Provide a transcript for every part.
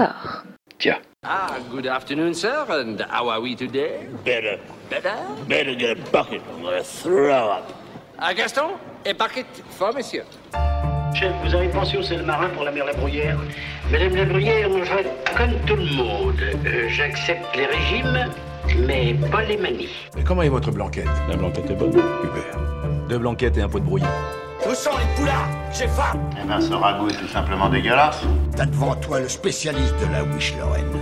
corps. Tiens. Ah, good afternoon, sir, and how are we today? Better. Better? Better get a bucket. I'm gonna throw up. Ah, Gaston, a bucket for monsieur. Chef, vous avez pensé au sel marin pour la mer La Bruyère Madame La Bruyère, je comme tout le monde. Euh, J'accepte les régimes, mais pas les manies. Mais comment est votre blanquette? La blanquette est bonne. Super. Deux blanquettes et un pot de brouillon. Où sont les poulards J'ai faim Eh ben, ce ragoût est tout simplement dégueulasse. T'as devant toi le spécialiste de la Wish Lorraine.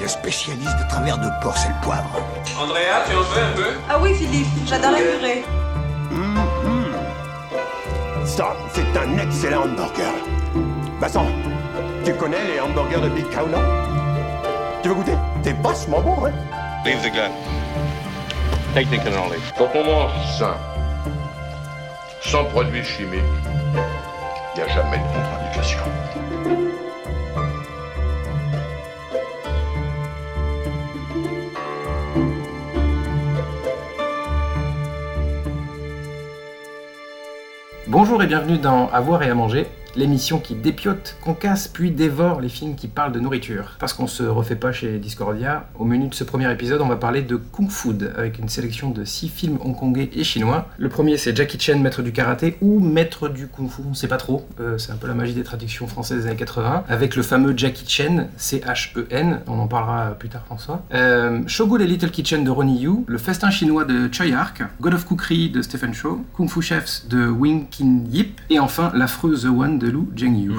Le spécialiste de travers de porc et le poivre. Andrea, tu en veux un peu? Ah oui, Philippe, j'adore la purée. Ça, c'est un excellent hamburger. Vincent, tu connais les hamburgers de Big Cow, non? Tu veux goûter? C'est vachement bon, hein? Leave the gun. Quand on mange sain, sans produits chimiques, il n'y a jamais de contre-indication. Bonjour et bienvenue dans À voir et à manger, l'émission qui dépiote, concasse puis dévore les films qui parlent de nourriture. Parce qu'on se refait pas chez Discordia, au menu de ce premier épisode, on va parler de Kung Food avec une sélection de 6 films hongkongais et chinois. Le premier c'est Jackie Chan, maître du karaté ou maître du Kung Fu, on sait pas trop, Euh, c'est un peu la magie des traductions françaises des années 80, avec le fameux Jackie Chan, C-H-E-N, on en parlera plus tard François. Euh, Shogun et Little Kitchen de Ronnie Yu, Le Festin chinois de Choi Ark, God of Cookery de Stephen Chow, Kung Fu Chefs de Wing Kin Yip, et enfin L'affreux The One de Lu Zhengyu.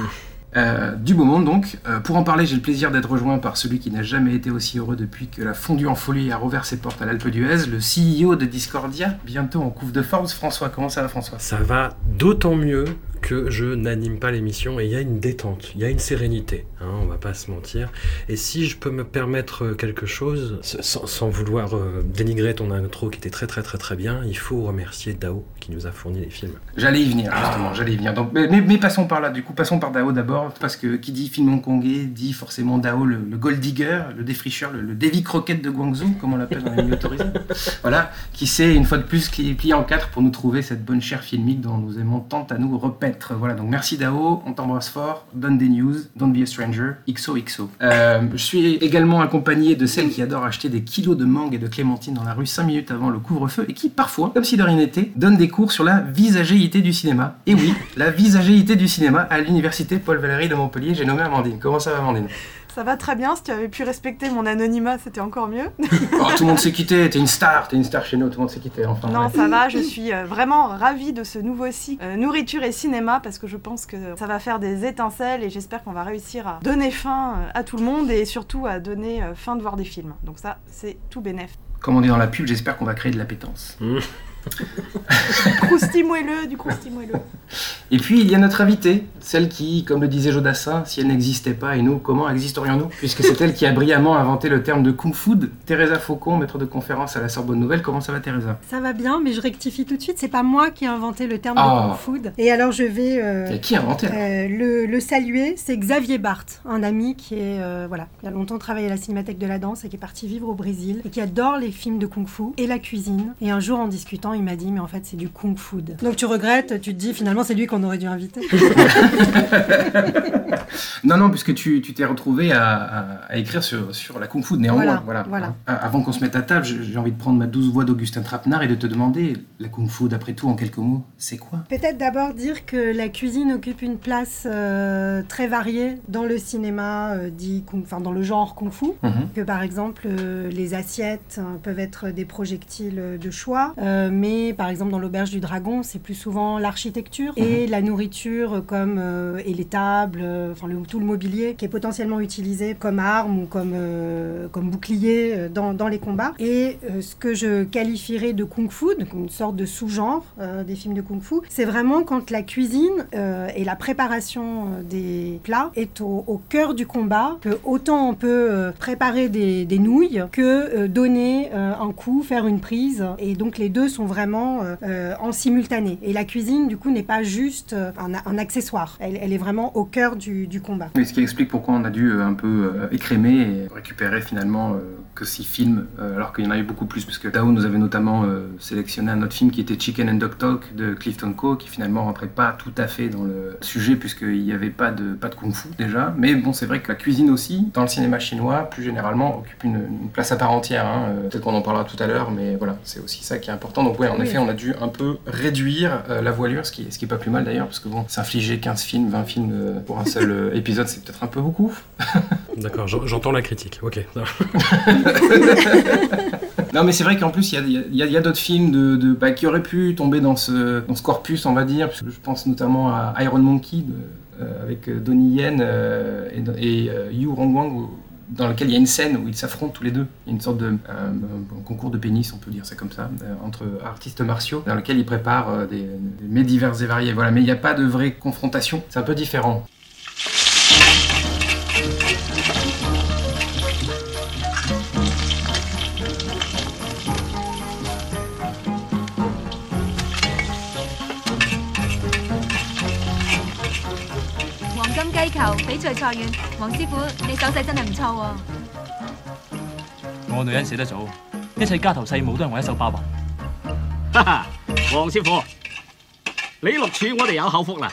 Euh, du beau monde donc. Euh, pour en parler, j'ai le plaisir d'être rejoint par celui qui n'a jamais été aussi heureux depuis que la fondue en folie a rouvert ses portes à l'Alpe d'Huez, le CEO de Discordia, bientôt en couve de Forbes. François, comment ça va François? Ça va d'autant mieux que je n'anime pas l'émission et il y a une détente, il y a une sérénité, hein, on va pas se mentir. Et si je peux me permettre quelque chose, sans, sans vouloir euh, dénigrer ton intro qui était très très très très bien, il faut remercier Dao qui nous a fourni les films. J'allais y venir, justement, j'allais y venir. Donc, mais, passons par là, du coup, passons par Dao d'abord, parce que qui dit film hongkongais dit forcément Dao, le, le gold digger, le défricheur, le, le Davy Croquette de Guangzhou, comme on l'appelle dans les milieux. Voilà, qui sait, une fois de plus, qui plié en quatre pour nous trouver cette bonne chair filmique dont nous aimons tant à nous Voilà, donc merci Dao, on t'embrasse fort, donne des news, don't be a stranger, XOXO. Euh, je suis également accompagné de celle qui adore acheter des kilos de mangue et de clémentine dans la rue 5 minutes avant le couvre-feu et qui, parfois, comme si de rien n'était, donne des cours sur la visagéité du cinéma. Et oui, la visagéité du cinéma à l'université Paul Valéry de Montpellier. J'ai nommé Amandine. Comment ça va, Amandine? Ça va très bien, si tu avais pu respecter mon anonymat, c'était encore mieux. Oh, Tout le monde s'est quitté. T'es une star. T'es une star chez nous. Tout le monde s'est quitté. Enfin. non, ouais. ça va, je suis euh, vraiment ravie de ce nouveau cycle euh, nourriture et cinéma parce que je pense que ça va faire des étincelles et j'espère qu'on va réussir à donner faim euh, à tout le monde et surtout à donner faim de voir des films. Donc ça, c'est tout bénef. Comme on dit dans la pub, j'espère qu'on va créer de l'appétence. Crousti moelleux, du crousti moelleux. Et puis il y a notre invitée, celle qui, comme le disait Jodassin, si elle n'existait pas, et nous, comment existerions-nous Puisque c'est elle qui a brillamment inventé le terme de Kung Food. Teresa Faucon, maître de conférence à la Sorbonne Nouvelle. Comment ça va, Teresa? Ça va bien, mais je rectifie tout de suite. C'est pas moi qui ai inventé le terme Ah. de Kung Food. Et alors je vais euh, Qui a inventé euh, le, le saluer. C'est Xavier Barthes, un ami qui est euh, voilà, qui a longtemps travaillé à la Cinémathèque de la Danse et qui est parti vivre au Brésil et qui adore les films de Kung Fu et la cuisine. Et un jour en discutant, il m'a dit mais en fait c'est du Kung Food. Donc tu regrettes, tu te dis finalement c'est lui qu'on aurait dû inviter. Non, non, puisque tu tu t'es retrouvé à, à- à écrire sur, sur la Kung Fu néanmoins. Voilà, Voilà, voilà. Ah, Avant qu'on se mette à table, j'ai envie de prendre ma douce voix d'Augustin Trapenard et de te demander, la Kung Fu, d'après tout, en quelques mots, c'est quoi? Peut-être d'abord dire que la cuisine occupe une place euh, très variée dans le cinéma euh, dit kung- enfin dans le genre kung fu. Mhm. Que par exemple euh, les assiettes euh, peuvent être des projectiles de choix, euh, mais par exemple dans l'auberge du dragon c'est plus souvent l'architecture et la nourriture comme euh, et les tables, euh, enfin le- tout le mobilier qui est potentiellement utilisé comme arme ou comme euh, comme bouclier dans, dans les combats. Et euh, ce que je qualifierais de kung fu, donc une sorte de sous-genre des films de kung fu, c'est vraiment quand la cuisine et la préparation des plats est au, au cœur du combat, que autant on peut préparer des, des nouilles que donner un coup, faire une prise. Et donc les deux sont vraiment euh, euh, en simultané. Et la cuisine, du coup, n'est pas juste euh, un, accessoire. Elle, est vraiment au cœur du, combat. Mais ce qui explique pourquoi on a dû un peu écrémer et récupérer finalement que six films, alors qu'il y en avait beaucoup plus, puisque Tao nous avait notamment sélectionné un autre film qui était Chicken and Dog Talk de Clifton Co, qui finalement rentrait pas tout à fait dans le sujet, puisqu'il n'y avait pas de, pas de kung-fu déjà. Mais bon, c'est vrai que la cuisine aussi, dans le cinéma chinois, plus généralement, occupe une, place à part entière. hein. Peut-être qu'on en parlera tout à l'heure, mais voilà, c'est aussi ça qui est important. Ouais, en Oui. effet, on a dû un peu réduire euh, la voilure, ce qui, ce qui est pas plus mal d'ailleurs, parce que bon, s'infliger 15 films, 20 films euh, pour un seul euh, épisode, c'est peut-être un peu beaucoup. D'accord, j'en- j'entends la critique. Ok. Non, mais c'est vrai qu'en plus, il y a, il y a- il y a d'autres films de, de- bah, qui auraient pu tomber dans ce, dans ce corpus, on va dire. Parce que je pense notamment à Iron Monkey de- euh, avec Donnie Yen euh, et, et euh, Yu Rongwang, dans lequel il y a une scène où ils s'affrontent tous les deux. Il y a une sorte de euh, concours de pénis, on peut dire ça comme ça, euh, entre artistes martiaux, dans lequel ils préparent euh, des, des mets divers et variés. Voilà, mais il n'y a pas de vraie confrontation. C'est un peu différent. 球比賽賽員，黃師傅你手勢真係唔錯喎。我女人死得早，一切家頭細務都係我一手包辦。哈哈，黃師傅，你錄處我哋有口福啦。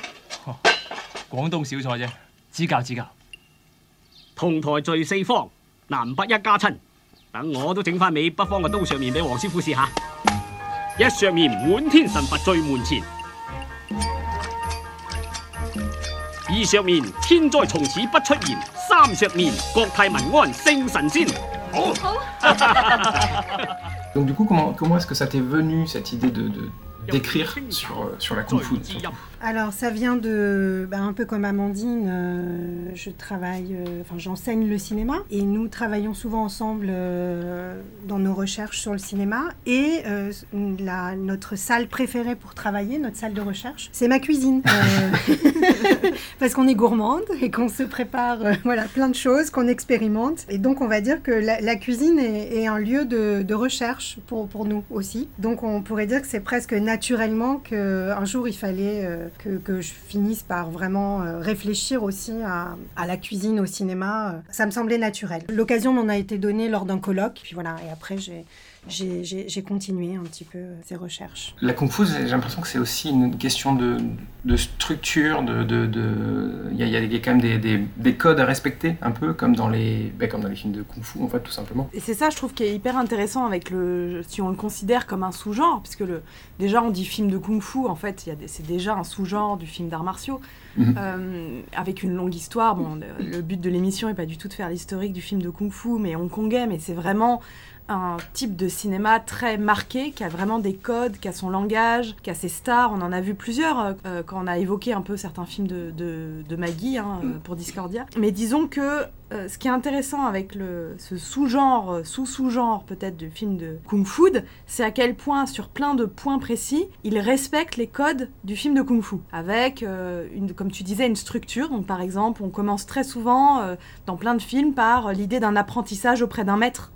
廣東小菜啫，指教指教。同台聚四方，南北一家親。等我都整翻尾北方嘅刀削面俾黃師傅試下。一削面滿天神佛聚門前，二上面天災從此不出現，三石面國泰民安勝神仙。好，Donc du coup, comment, comment est-ce que ça t'est venu cette idée de de- d'écrire sur, euh, sur la kung fu surtout Alors ça vient de, ben, un peu comme Amandine, euh, je travaille, euh, enfin j'enseigne le cinéma et nous travaillons souvent ensemble euh, dans nos recherches sur le cinéma et la, notre salle préférée pour travailler, notre salle de recherche, c'est ma cuisine. Parce qu'on est gourmande et qu'on se prépare voilà, plein de choses, qu'on expérimente. Et donc on va dire que la, la cuisine est, est un lieu de, de recherche pour, pour nous aussi. Donc on pourrait dire que c'est presque naturellement qu'un jour il fallait euh, que, je finisse par vraiment euh, réfléchir aussi à, à la cuisine au cinéma. Ça me semblait naturel. L'occasion m'en a été donnée lors d'un colloque. Puis voilà, et après j'ai j'ai- continué un petit peu ces recherches. La kung fu, j'ai l'impression que c'est aussi une question de, de structure, de, de, de- il y, a, il y quand même des, des- des codes à respecter, un peu comme dans les, ben, comme dans les films de kung fu en fait, tout simplement. Et c'est ça, je trouve, qui est hyper intéressant avec le, si on le considère comme un sous-genre, puisque le, déjà on dit film de kung-fu, en fait, c'est déjà un sous-genre du film d'arts martiaux, Mhm. euh, avec une longue histoire. Bon, le, le but de l'émission n'est pas du tout de faire l'historique du film de kung-fu, mais hongkongais, mais c'est vraiment un type de cinéma très marqué, qui a vraiment des codes, qui a son langage, qui a ses stars. On en a vu plusieurs euh, euh, quand on a évoqué un peu certains films de, de, de Maggie hein, euh, pour Discordia. Mais disons que ce qui est intéressant avec le, ce sous-genre, sous-sous-genre peut-être du film de Kung Fu, c'est à quel point, sur plein de points précis, il respecte les codes du film de Kung Fu. Avec, une, comme tu disais, une structure. Donc par exemple, on commence très souvent dans plein de films par l'idée d'un apprentissage auprès d'un maître.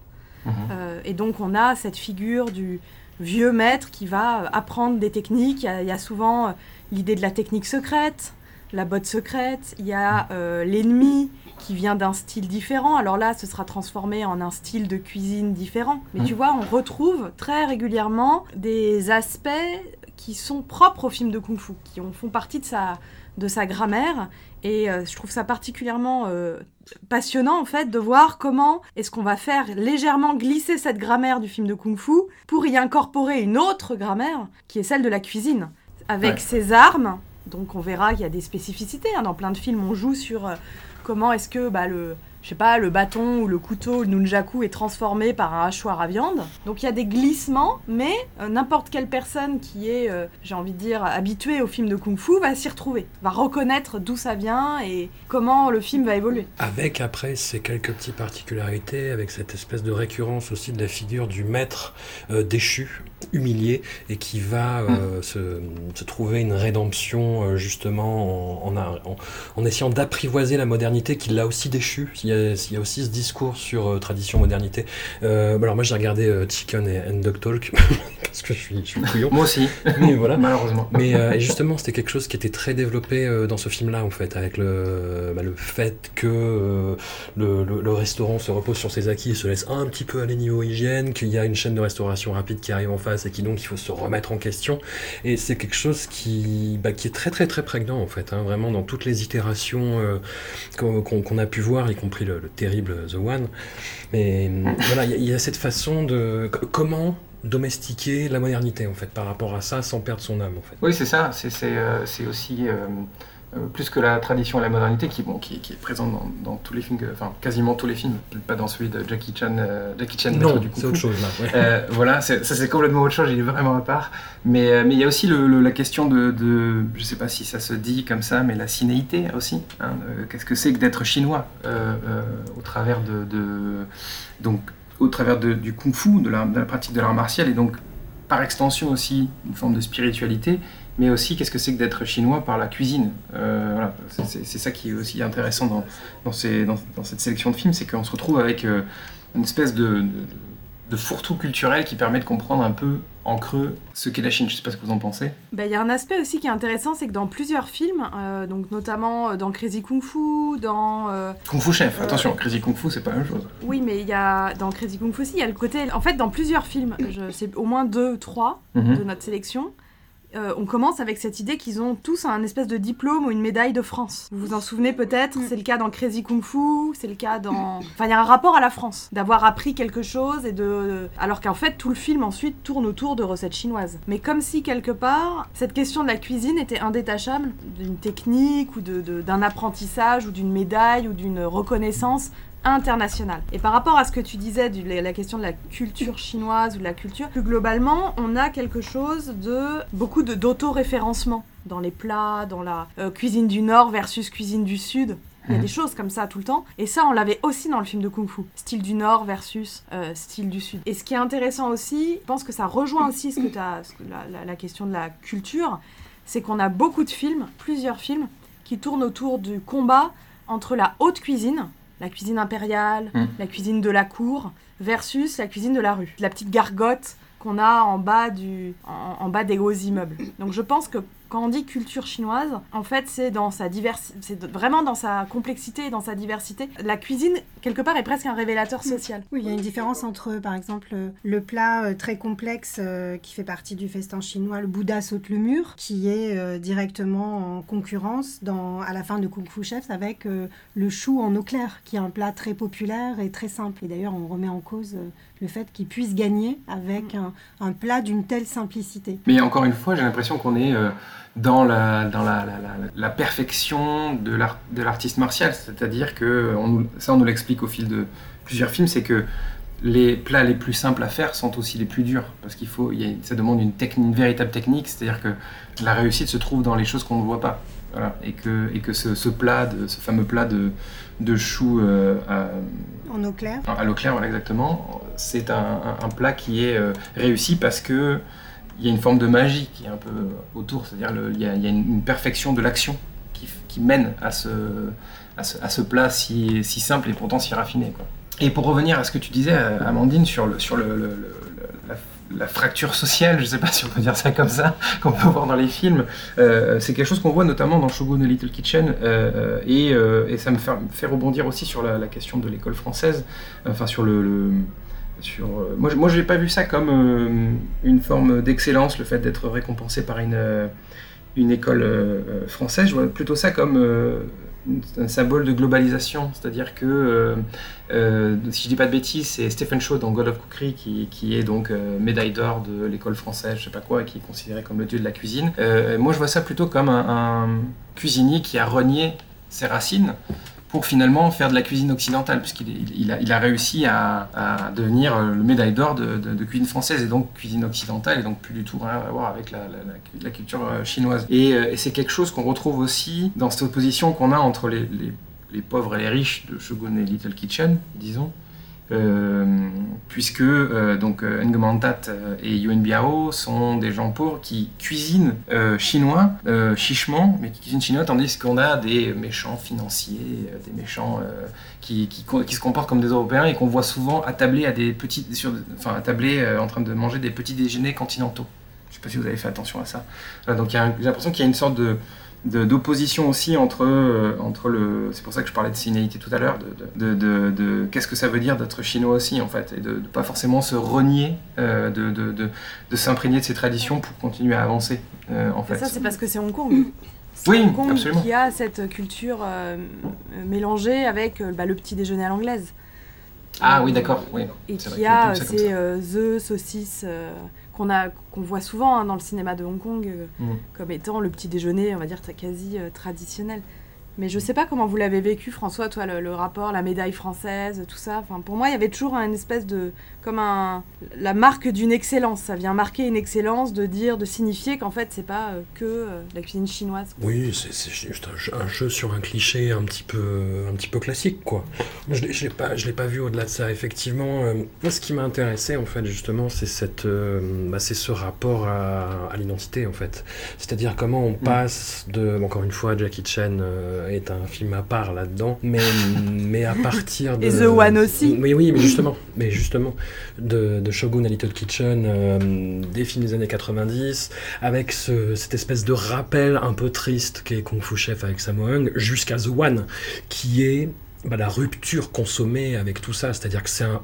Euh, et donc on a cette figure du vieux maître qui va euh, apprendre des techniques. Il y a, il y a souvent euh, l'idée de la technique secrète, la botte secrète. Il y a euh, l'ennemi qui vient d'un style différent. Alors là, ce sera transformé en un style de cuisine différent. Mais Mhm. tu vois, on retrouve très régulièrement des aspects qui sont propres au film de kung-fu, qui ont- font partie de sa, de sa grammaire. Et euh, je trouve ça particulièrement euh, passionnant en fait de voir comment est-ce qu'on va faire légèrement glisser cette grammaire du film de kung-fu pour y incorporer une autre grammaire qui est celle de la cuisine avec Ouais. ses armes. Donc on verra qu'il y a des spécificités hein. dans plein de films. On joue sur euh, comment est-ce que bah, le je sais pas, le bâton ou le couteau, le nunjaku est transformé par un hachoir à viande. Donc il y a des glissements, mais euh, n'importe quelle personne qui est, euh, j'ai envie de dire, habituée au film de kung-fu va s'y retrouver, va reconnaître d'où ça vient et comment le film va évoluer. Avec après ces quelques petites particularités, avec cette espèce de récurrence aussi de la figure du maître euh, déchu, humilié et qui va euh, se, se trouver une rédemption euh, justement en, en, en- en essayant d'apprivoiser la modernité qui l'a aussi déchu. Il y a, il y a aussi ce discours sur euh, tradition-modernité. Euh, alors moi j'ai regardé Chicken et and Dog Talk parce que je suis, je suis couillon. Moi aussi. Mais voilà. Malheureusement. Mais justement, c'était quelque chose qui était très développé dans ce film-là, en fait, avec le, bah, le fait que le, le- le restaurant se repose sur ses acquis et se laisse un petit peu aller niveau hygiène, qu'il y a une chaîne de restauration rapide qui arrive en face et qui donc il faut se remettre en question. Et c'est quelque chose qui, bah, qui est très très très prégnant, en fait, hein, vraiment dans toutes les itérations euh, qu'on a pu voir, y compris le, le terrible The One. Mais hum, voilà, il y y, a cette façon de... co- Comment domestiquer la modernité, en fait, par rapport à ça, sans perdre son âme, en fait. Oui, c'est ça. C'est euh, aussi euh, euh, plus que la tradition et la modernité qui, bon, qui, qui est présente dans, dans tous les films, enfin quasiment tous les films, pas dans celui de Jackie Chan, euh, Jackie Chan Non, du c'est autre chose, là, ouais. Euh, voilà, ça c'est complètement autre chose. Il est vraiment à part. Mais euh, mais il y a aussi le- le- la question de, de, je sais pas si ça se dit comme ça, mais la cinéité aussi. hein, Qu'est-ce que c'est que d'être chinois euh, euh, au travers de, de- donc au travers de- du kung-fu, de la, de la pratique de l'art martial, et donc par extension aussi une forme de spiritualité, mais aussi qu'est-ce que c'est que d'être chinois par la cuisine. Euh, voilà, c'est- ça qui est aussi intéressant dans, dans, ces- dans- dans cette sélection de films, c'est qu'on se retrouve avec euh, une espèce de, de, de fourre-tout culturel qui permet de comprendre un peu en creux ce qu'est la Chine. Je sais pas ce que vous en pensez. Bah, Il y a un aspect aussi qui est intéressant, c'est que dans plusieurs films, euh, donc notamment dans Crazy Kung Fu, dans... euh, Kung Fu Chef, euh, attention, Crazy Kung Fu, c'est pas la même chose. Oui, mais il y a dans Crazy Kung Fu aussi, il y a le côté. En fait, dans plusieurs films, c'est au moins deux, trois Mhm. de notre sélection. Euh, on commence avec cette idée qu'ils ont tous un espèce de diplôme ou une médaille de France. Vous vous en souvenez peut-être C'est le cas dans Crazy Kung Fu, c'est le cas dans. Enfin, il y a un rapport à la France, d'avoir appris quelque chose et de. Alors qu'en fait, tout le film ensuite tourne autour de recettes chinoises. Mais comme si quelque part, cette question de la cuisine était indétachable d'une technique ou d'un apprentissage ou d'une médaille ou d'une reconnaissance internationale. Et par rapport à ce que tu disais, du, la question de la culture chinoise ou de la culture, plus globalement, on a quelque chose de beaucoup de d'auto-référencement dans les plats, dans la euh, cuisine du Nord versus cuisine du Sud. Il y a Mhm. des choses comme ça tout le temps. Et ça, on l'avait aussi dans le film de Kung Fu. Style du Nord versus euh, style du Sud. Et ce qui est intéressant aussi, je pense que ça rejoint aussi ce que t'as- ce que la, la- la question de la culture, c'est qu'on a beaucoup de films, plusieurs films, qui tournent autour du combat entre la haute cuisine, la cuisine impériale, Mm. la cuisine de la cour, versus la cuisine de la rue. La petite gargote qu'on a en bas, du, en, en bas des hauts immeubles. Donc je pense que quand on dit culture chinoise, en fait, c'est dans sa diversité, c'est vraiment dans sa complexité et dans sa diversité. La cuisine, quelque part, est presque un révélateur social. Oui, il y a une différence entre, par exemple, euh, le plat euh, très complexe euh, qui fait partie du festin chinois, le Bouddha saute le mur, qui est directement en concurrence dans, à la fin de Kung Fu Chef avec le chou en eau claire, qui est un plat très populaire et très simple. Et d'ailleurs, on remet en cause le fait qu'il puisse gagner avec un, un plat d'une telle simplicité. Mais encore une fois, j'ai l'impression qu'on est euh, dans, la, dans la, la- la- la perfection de l'art- de l'artiste martial. C'est-à-dire que, on nous- ça on nous l'explique au fil de plusieurs films, c'est que les plats les plus simples à faire sont aussi les plus durs. Parce qu'il faut, il y a- ça demande une, technique, une véritable technique, c'est-à-dire que la réussite se trouve dans les choses qu'on ne voit pas. Voilà. Et que, et que ce, ce plat, de, ce fameux plat de, de choux euh, à, En eau claire. à l'eau claire, voilà, exactement. C'est un, plat qui est euh, réussi parce que il y a une forme de magie qui est un peu autour, c'est-à-dire il y, a il y a une, perfection de l'action qui, mène à ce, à ce, à ce plat si, si simple et pourtant si raffiné. quoi. Et pour revenir à ce que tu disais, euh, Amandine, sur, le, sur le- la, fracture sociale, je ne sais pas si on peut dire ça comme ça, qu'on peut voir dans les films, euh, c'est quelque chose qu'on voit notamment dans Shogun The Little Kitchen, euh, et, euh, et ça me fait, rebondir aussi sur la, question de l'école française, enfin sur le... le- sur, moi, moi, je n'ai pas vu ça comme une forme d'excellence, le fait d'être récompensé par une, une école française. Je vois plutôt ça comme un symbole de globalisation. C'est-à-dire que, euh, euh, si je dis pas de bêtises, c'est Stephen Shaw dans God of Cookery qui, qui est donc euh, médaille d'or de l'école française, je sais pas quoi, et qui est considéré comme le dieu de la cuisine. Moi, je vois ça plutôt comme un cuisinier qui a renié ses racines pour finalement faire de la cuisine occidentale, puisqu'il a, réussi à, devenir euh, le médaille d'or de, cuisine française et donc cuisine occidentale, et donc plus du tout rien à voir avec la, culture euh, chinoise. Et, euh, et c'est quelque chose qu'on retrouve aussi dans cette opposition qu'on a entre les, les- pauvres et les riches de Shogun et Little Kitchen, disons, puisque euh, donc euh, euh, et Yuen Biao sont des gens pauvres qui cuisinent euh, chinois euh, chichement, mais qui cuisinent chinois, tandis qu'on a des méchants financiers, euh, des méchants euh, qui, qui, se comportent comme des Européens et qu'on voit souvent attablés à des petits, sur, enfin attablés euh, en train de manger des petits déjeuners continentaux. Je sais pas si vous avez fait attention à ça. Donc j'ai l'impression qu'il y a une sorte de- d'opposition aussi entre, euh, entre le. C'est pour ça que je parlais de sénilité tout à l'heure, de, de, de- de- qu'est-ce que ça veut dire d'être chinois aussi, en fait, et de ne pas forcément se renier, euh, de, de, de, de s'imprégner de ses traditions pour continuer à avancer, euh, en Et fait. ça, c'est parce que c'est Hong Kong. Oui, Hong Kong absolument. qui a cette culture euh, mélangée avec bah, le petit déjeuner à l'anglaise. Ah oui, d'accord, oui. Et qui a ces œufs, saucisses qu'on a qu'on voit souvent hein, dans le cinéma de Hong Kong euh, Mm. comme étant le petit déjeuner, on va dire très- quasi euh, traditionnel. Mais je sais pas comment vous l'avez vécu, François, toi, le, le rapport, la médaille française, tout ça. Enfin, pour moi, il y avait toujours une espèce de. comme un. la marque d'une excellence. Ça vient marquer une excellence de dire, de signifier qu'en fait, c'est pas euh, que euh, la cuisine chinoise. Oui, c'est c'est juste un jeu, un jeu sur un cliché un petit peu, un petit peu classique, quoi. Je l'ai- je l'ai pas, je l'ai pas vu au-delà de ça. Effectivement, euh, moi, ce qui m'a intéressé, en fait, justement, c'est cette, euh, bah, c'est ce rapport à, à l'identité, en fait. C'est-à-dire comment on passe de, encore une fois, Jackie Chan euh, est un film à part là-dedans, mais, mais à partir de. Et The One aussi. Oui, oui, mais justement, mais justement, de, de Shogun à Little Kitchen, euh, des films des années 90, avec ce- cette espèce de rappel un peu triste qu'est Kung Fu Chef avec Sammo Hung, jusqu'à The One, qui est bah, la rupture consommée avec tout ça, c'est-à-dire que c'est un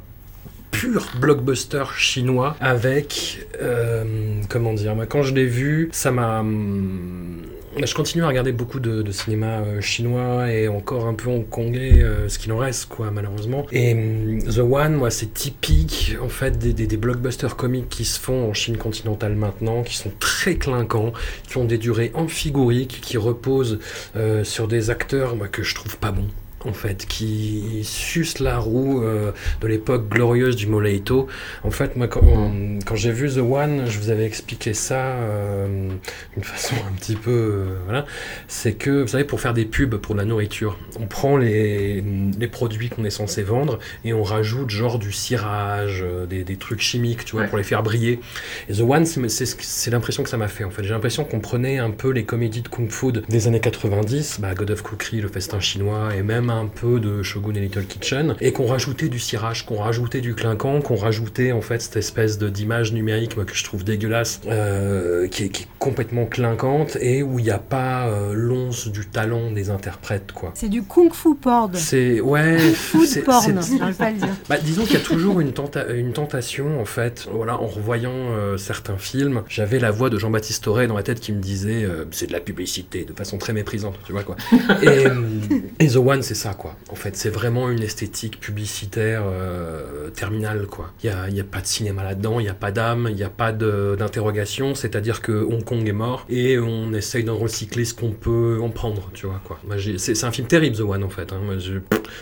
pur blockbuster chinois avec euh, comment dire moi, quand je l'ai vu ça m'a hum, je continue à regarder beaucoup de, cinéma euh, chinois et encore un peu hongkongais euh, ce qu'il en reste quoi malheureusement. Et hum, The One moi c'est typique en fait des, blockbusters comiques qui se font en Chine continentale maintenant qui sont très clinquants qui ont des durées amphigoriques qui reposent euh, sur des acteurs que je trouve pas bons en fait, qui suce la roue euh, de l'époque glorieuse du Moleito. En fait, moi, quand, on- quand j'ai vu The One, je vous avais expliqué ça euh, d'une façon un petit peu... euh, voilà. C'est que, vous savez, pour faire des pubs pour la nourriture, on prend les, les produits qu'on est censé vendre et on rajoute genre du cirage, des, des trucs chimiques, tu vois, pour les faire briller. Et The One, c'est l'impression que ça m'a fait, en fait. J'ai l'impression qu'on prenait un peu les comédies de Kung Fu des années 90, bah, God of Cookery, Le Festin Chinois, et même un peu de Shogun et Little Kitchen, et qu'on rajoutait du cirage, qu'on rajoutait du clinquant, qu'on rajoutait en fait cette espèce d'image numérique moi, que je trouve dégueulasse, euh, qui, est, qui est complètement clinquante, et où il n'y a pas euh, l'once du talent des interprètes, quoi. C'est du kung fu porn. C'est ouais, c'est- porn, pas le dire. Bah, disons qu'il y a toujours une, tenta- une tentation, en fait. Voilà, en revoyant euh, certains films, j'avais la voix de Jean-Baptiste Auré dans la tête qui me disait c'est de la publicité, de façon très méprisante, tu vois quoi. Et, et The One, c'est quoi. En fait, c'est vraiment une esthétique publicitaire euh, terminale, quoi. Il n'y a, pas de cinéma là-dedans, il n'y a pas d'âme, il n'y a pas d'interrogation, c'est-à-dire que Hong Kong est mort et on essaye d'en recycler ce qu'on peut en prendre, tu vois, quoi. C'est un film terrible, The One, en fait. hein.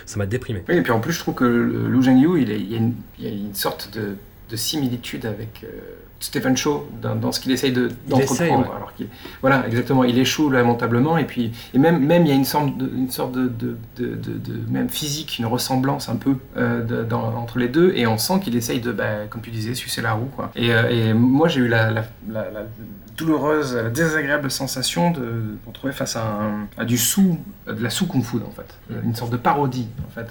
Ça m'a déprimé. Oui, et puis en plus, je trouve que Lu Zhengyu, il, il y, a une- sorte de, de similitude avec euh, Stephen Chow dans, dans ce qu'il essaye de- d'entreprendre. ouais. Alors qu'il- voilà, exactement, il échoue lamentablement, et puis et même, même il y a une sorte de, une sorte de, de, de- de- de- même physique, une ressemblance un peu euh, de- dans- entre les deux, et on sent qu'il essaye de, bah, comme tu disais, sucer la roue. Quoi. Et, euh, et moi, j'ai eu la, la- la- la douloureuse, la désagréable sensation de me retrouver face à, un- à du sous, de la sous-kung fu, en fait, une sorte de parodie, en fait.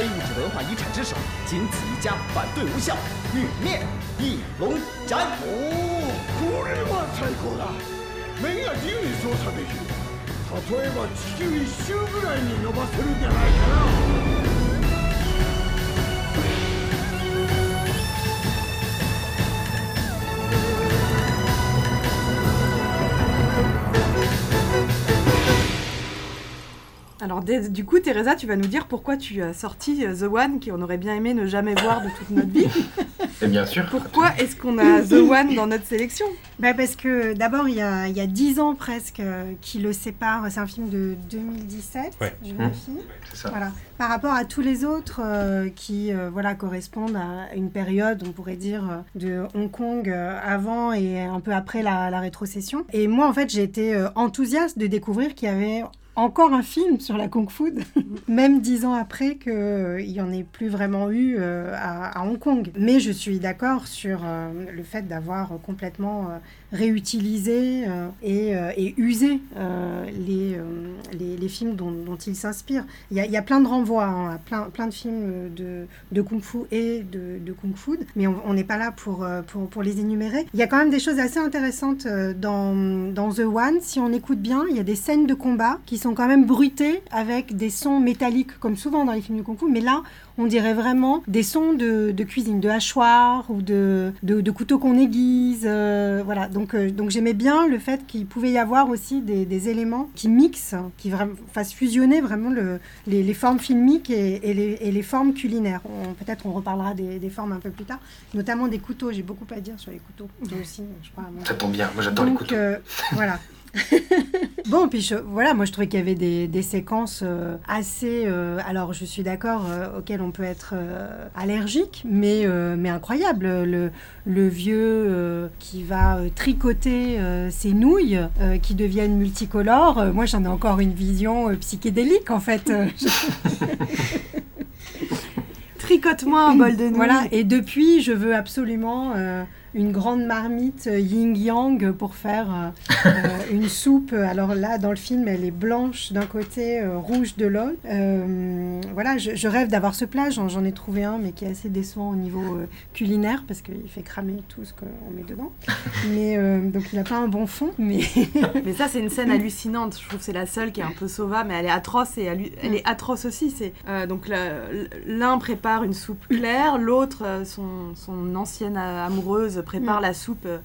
非物质文化遗产之首，仅此一家，反对无效，玉面一龙斩。おお、これは最高だ。麺が自由に操作できる。例えば地球一周ぐらいに伸ばせるんじゃないかな。 Alors du coup, Teresa, tu vas nous dire pourquoi tu as sorti euh, The One, qu'on aurait bien aimé ne jamais voir de toute notre vie. Et bien sûr. Pourquoi est-ce qu'on a The One dans notre sélection? Bah parce que d'abord, il y a, il y a 10 ans presque euh, qui le séparent. C'est un film de 2017, Ouais. je Mmh. vérifie. C'est ça. Voilà. Par rapport à tous les autres euh, qui euh, voilà, correspondent à une période, on pourrait dire, de Hong Kong euh, avant et un peu après la, la rétrocession. Et moi, en fait, j'ai été enthousiaste de découvrir qu'il y avait encore un film sur la Kung Fu, même dix ans après qu'il n'y en ait plus vraiment eu euh, à, à Hong Kong. Mais je suis d'accord sur euh, le fait d'avoir complètement réutilisé euh, et, euh, et usé euh, les, les, films dont, dont il s'inspire. Il y, y a plein de renvois hein, à plein, plein de films de, de Kung Fu et de, de Kung Fu, mais on n'est pas là pour, pour, pour les énumérer. Il y a quand même des choses assez intéressantes dans, dans The One. Si on écoute bien, il y a des scènes de combat qui sont quand même bruitées avec des sons métalliques, comme souvent dans les films de Kung Fu, mais là, on dirait vraiment des sons de, de cuisine, de hachoir ou de, de, de couteaux qu'on aiguise. euh, voilà, donc, euh, donc j'aimais bien le fait qu'il pouvait y avoir aussi des, des éléments qui mixent, qui vraiment, fassent fusionner vraiment le, les, les formes filmiques et, et les, et les formes culinaires. On- Peut-être on reparlera des, des formes un peu plus tard, notamment des couteaux. J'ai beaucoup à dire sur les couteaux. Toi aussi, je crois. Ça tombe bien, moi j'adore les couteaux. euh, voilà. bon, puis je- voilà, moi je trouvais qu'il y avait des, des séquences euh, assez. euh, alors je suis d'accord, euh, auxquelles on peut être allergique, mais, mais incroyable. Le, le vieux qui va tricoter ses nouilles qui deviennent multicolores. Moi j'en ai encore une vision psychédélique en fait. Tricote-moi un bol de nouilles. Voilà, et depuis, je veux absolument une grande marmite euh, yin-yang pour faire euh, euh, une soupe. Alors là, dans le film, elle est blanche d'un côté, euh, rouge de l'autre. Euh, voilà, je, je rêve d'avoir ce plat. J'en j'en ai trouvé un, mais qui est assez décevant au niveau culinaire parce qu'il fait cramer tout ce qu'on met dedans. Mais donc, il n'a pas un bon fond, mais. Mais ça, c'est une scène hallucinante. Je trouve que c'est la seule qui est un peu sauvable, mais elle est atroce et elle est atroce aussi. C'est donc l'un prépare une soupe claire, l'autre, son, son ancienne euh, prépare Mm. la soupe euh,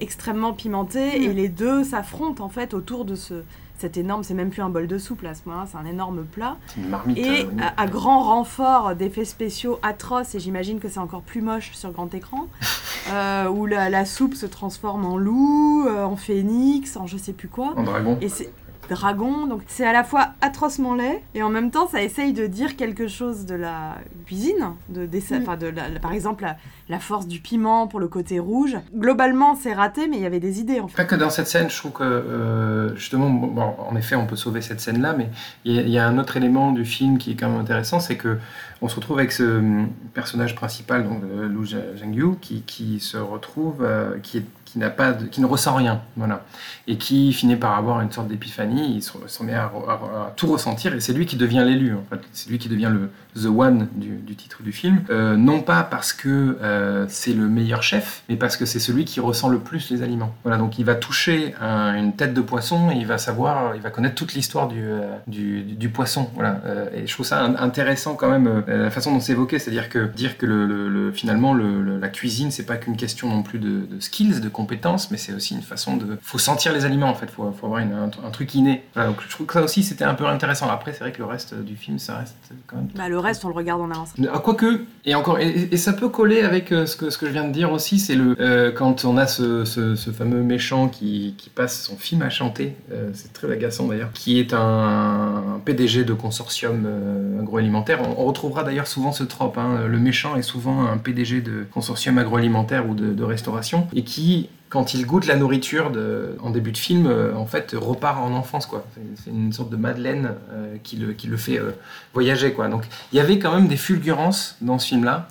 extrêmement pimentée, Mm. et les deux s'affrontent en fait autour de ce cet énorme. C'est même plus un bol de soupe là, à ce moment-là, c'est un énorme plat. C'est une marmite. Et euh, à, à grand renfort d'effets spéciaux atroces, et j'imagine que c'est encore plus moche sur grand écran, euh, où la, la soupe se transforme en loup, euh, en phénix, en je sais plus quoi. En dragon. Et c'est dragon, donc c'est à la fois atrocement laid, et en même temps ça essaye de dire quelque chose de la cuisine, de, des- Mm. enfin, de la- la- par exemple la, la force du piment pour le côté rouge. Globalement c'est raté, mais il y avait des idées en fait. Pas que dans cette scène, je trouve que euh, justement, bon, bon, en effet, on peut sauver cette scène-là, mais il y, a- il y a un autre élément du film qui est quand même intéressant, c'est que on se retrouve avec ce hum, personnage principal, donc euh, Lu Zha- Zhangyu, qui, qui se retrouve, euh, qui est qui n'a pas qui ne ressent rien voilà. Et qui finit par avoir une sorte d'épiphanie il se, se met à, tout ressentir et c'est lui qui devient l'élu en fait. C'est lui qui devient le the one du, du titre du film. Euh, non pas parce que euh, c'est le meilleur chef mais parce que c'est celui qui ressent le plus les aliments. Voilà donc il va toucher un- une tête de poisson et il va savoir il va connaître toute l'histoire du, euh, du, poisson voilà. Et je trouve ça intéressant quand même la façon dont c'est évoqué c'est-à-dire que dire que le, le- le- finalement le- le- la cuisine c'est pas qu'une question non plus de, de skills de compétences mais c'est aussi une façon de faut sentir les aliments en fait faut, faut avoir une- un, un truc inné donc je trouve que ça aussi c'était un peu intéressant après c'est vrai que le reste du film ça reste quand même Bah, le reste on le regarde en avance. ah, Quoique, et encore, et, et ça peut coller avec euh, ce que, ce que je viens de dire aussi, c'est le euh, quand on a ce, ce- ce fameux méchant qui, qui passe son film à chanter, euh, c'est très agaçant d'ailleurs, qui est un, PDG de consortium euh, agroalimentaire. On, on retrouvera d'ailleurs souvent ce trope, hein, le méchant est souvent un PDG de consortium agroalimentaire ou de, de restauration, et qui quand il goûte la nourriture en début de film, euh, en fait, repart en enfance, quoi. C'est- une sorte de Madeleine euh, qui, le, qui le fait euh, voyager, quoi. Donc, il y avait quand même des fulgurances dans ce film-là,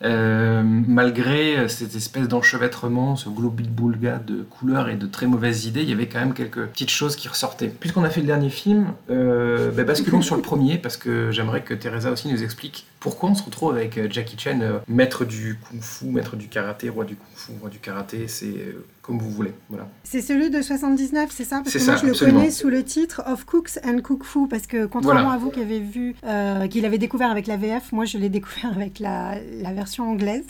malgré cette espèce d'enchevêtrement, ce globi-boulga de couleurs et de très mauvaises idées, il y avait quand même quelques petites choses qui ressortaient. Puisqu'on a fait le dernier film, bah, basculons sur le premier, parce que j'aimerais que Teresa aussi nous explique pourquoi on se retrouve avec Jackie Chan, maître du kung-fu, maître du karaté, roi du kung-fu, roi du karaté, c'est comme vous voulez. Voilà. C'est celui de 79, c'est ça? Parce que moi, ça, je le connais sous le titre Of Cooks and Cook Fu, parce que contrairement Voilà. à vous qui avez vu, euh, qui l'avez découvert avec la VF, moi, je l'ai découvert avec la, la version anglaise.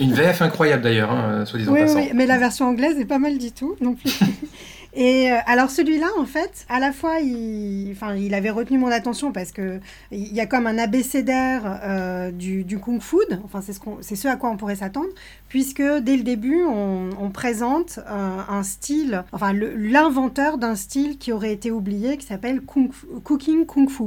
Une VF incroyable d'ailleurs, hein, soit disant Oui, mais la version anglaise est pas mal du tout non plus. Et euh, alors celui-là, en fait, à la fois, il, enfin, il avait retenu mon attention parce que il y a comme un abécédaire euh, du, du kung fu. Enfin, c'est ce, c'est ce à quoi on pourrait s'attendre, puisque dès le début, on, on présente euh, un style, enfin l'inventeur d'un style qui aurait été oublié, qui s'appelle cooking kung fu.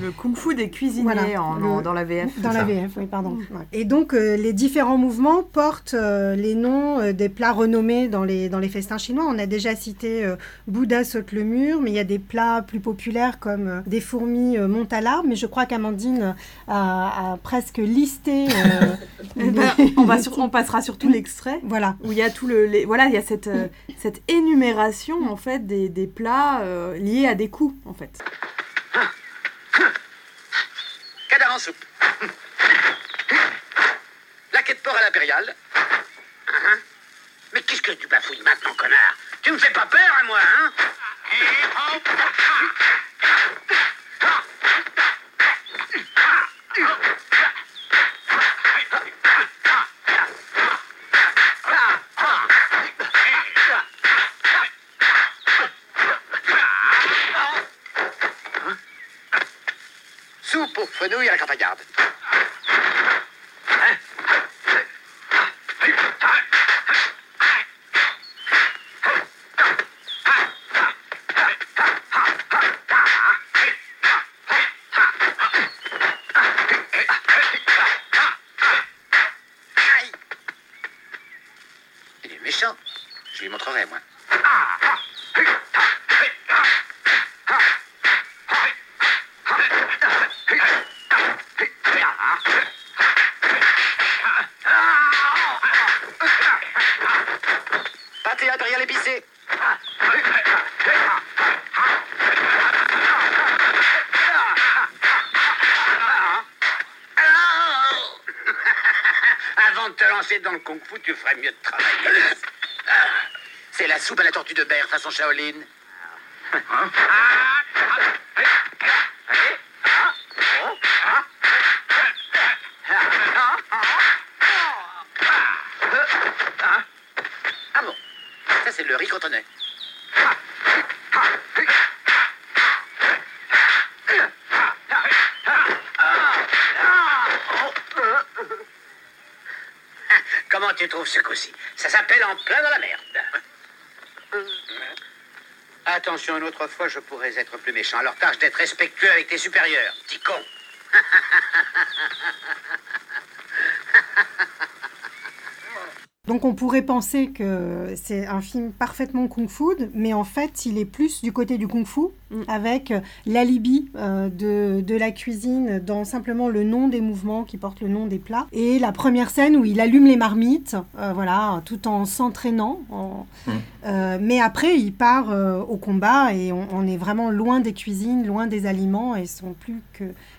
Le kung-fu des cuisiniers Voilà, en- le- en- dans la VF. Dans la ça. VF, oui, pardon. Ouais. Et donc, euh, les différents mouvements portent euh, les noms euh, des plats renommés dans les, dans les festins chinois. On a déjà cité euh, Bouddha saute le mur, mais il y a des plats plus populaires comme euh, des fourmis euh, montent à l'arbre. Mais je crois qu'Amandine a, a presque listé. euh, Eh ben, on, va sur- on passera sur tout l'extrait. Voilà. Où il y a tout le. les- voilà, il y a cette, euh, cette énumération en fait des, des plats euh, liés à des coups en fait. Cadavre en soupe. La quête porc à l'impériale. Hein Mais qu'est-ce que tu bafouilles maintenant, connard? Tu me fais pas peur à moi, hein? Fenouilles à la campagnarde. Le kung-fu, tu ferais mieux de travailler. C'est la soupe à la tortue de berre façon Shaolin. Ah bon Ça, c'est le riz cantonais. Ça s'appelle en plein dans la merde. Attention, une autre fois, je pourrais être plus méchant. Alors tâche d'être respectueux avec tes supérieurs, petit con. Donc on pourrait penser que c'est un film parfaitement kung-fu, mais en fait il est plus du côté du kung-fu, avec euh, l'alibi euh, de, de la cuisine dans simplement le nom des mouvements qui portent le nom des plats. Et la première scène où il allume les marmites, euh, voilà, tout en s'entraînant. en- euh, mais après il part euh, au combat et on, est vraiment loin des cuisines, loin des aliments et sont plus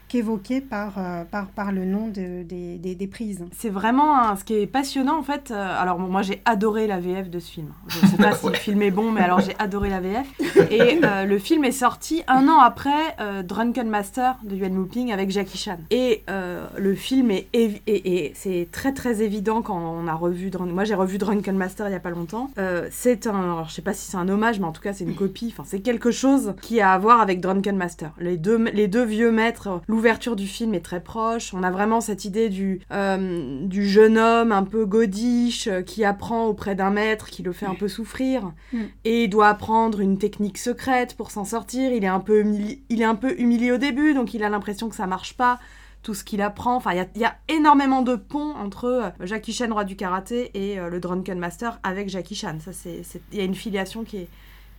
qu'évoqués par, euh, par, le nom de- des, prises. C'est vraiment ce qui est passionnant en fait. alors moi j'ai adoré la VF de ce film. Je sais pas si le film est bon, mais alors j'ai adoré la VF. Et euh, le film est sorti un an après euh, Drunken Master de Yuan Wuping avec Jackie Chan. Et euh, le film est, évi- et, et c'est très très évident quand on a revu. Drun- Moi j'ai revu Drunken Master il y a pas longtemps. Euh, c'est un, alors je sais pas si c'est un hommage, mais en tout cas c'est une copie. Enfin c'est quelque chose qui a à voir avec Drunken Master. Les deux les deux vieux maîtres. L'ouverture du film est très proche. On a vraiment cette idée du du jeune homme un peu godiche qui apprend auprès d'un maître qui le fait un peu souffrir Mm. et doit apprendre une technique secrète pour s'en sortir. Il est un peu humili- il est un peu humilié au début, donc il a l'impression que ça marche pas. tout ce qu'il apprend. Enfin, il y a- il y, a énormément de ponts entre euh, Jackie Chan, roi du karaté, et euh, le Drunken Master avec Jackie Chan. Ça, c'est, c'est- il y a une filiation qui est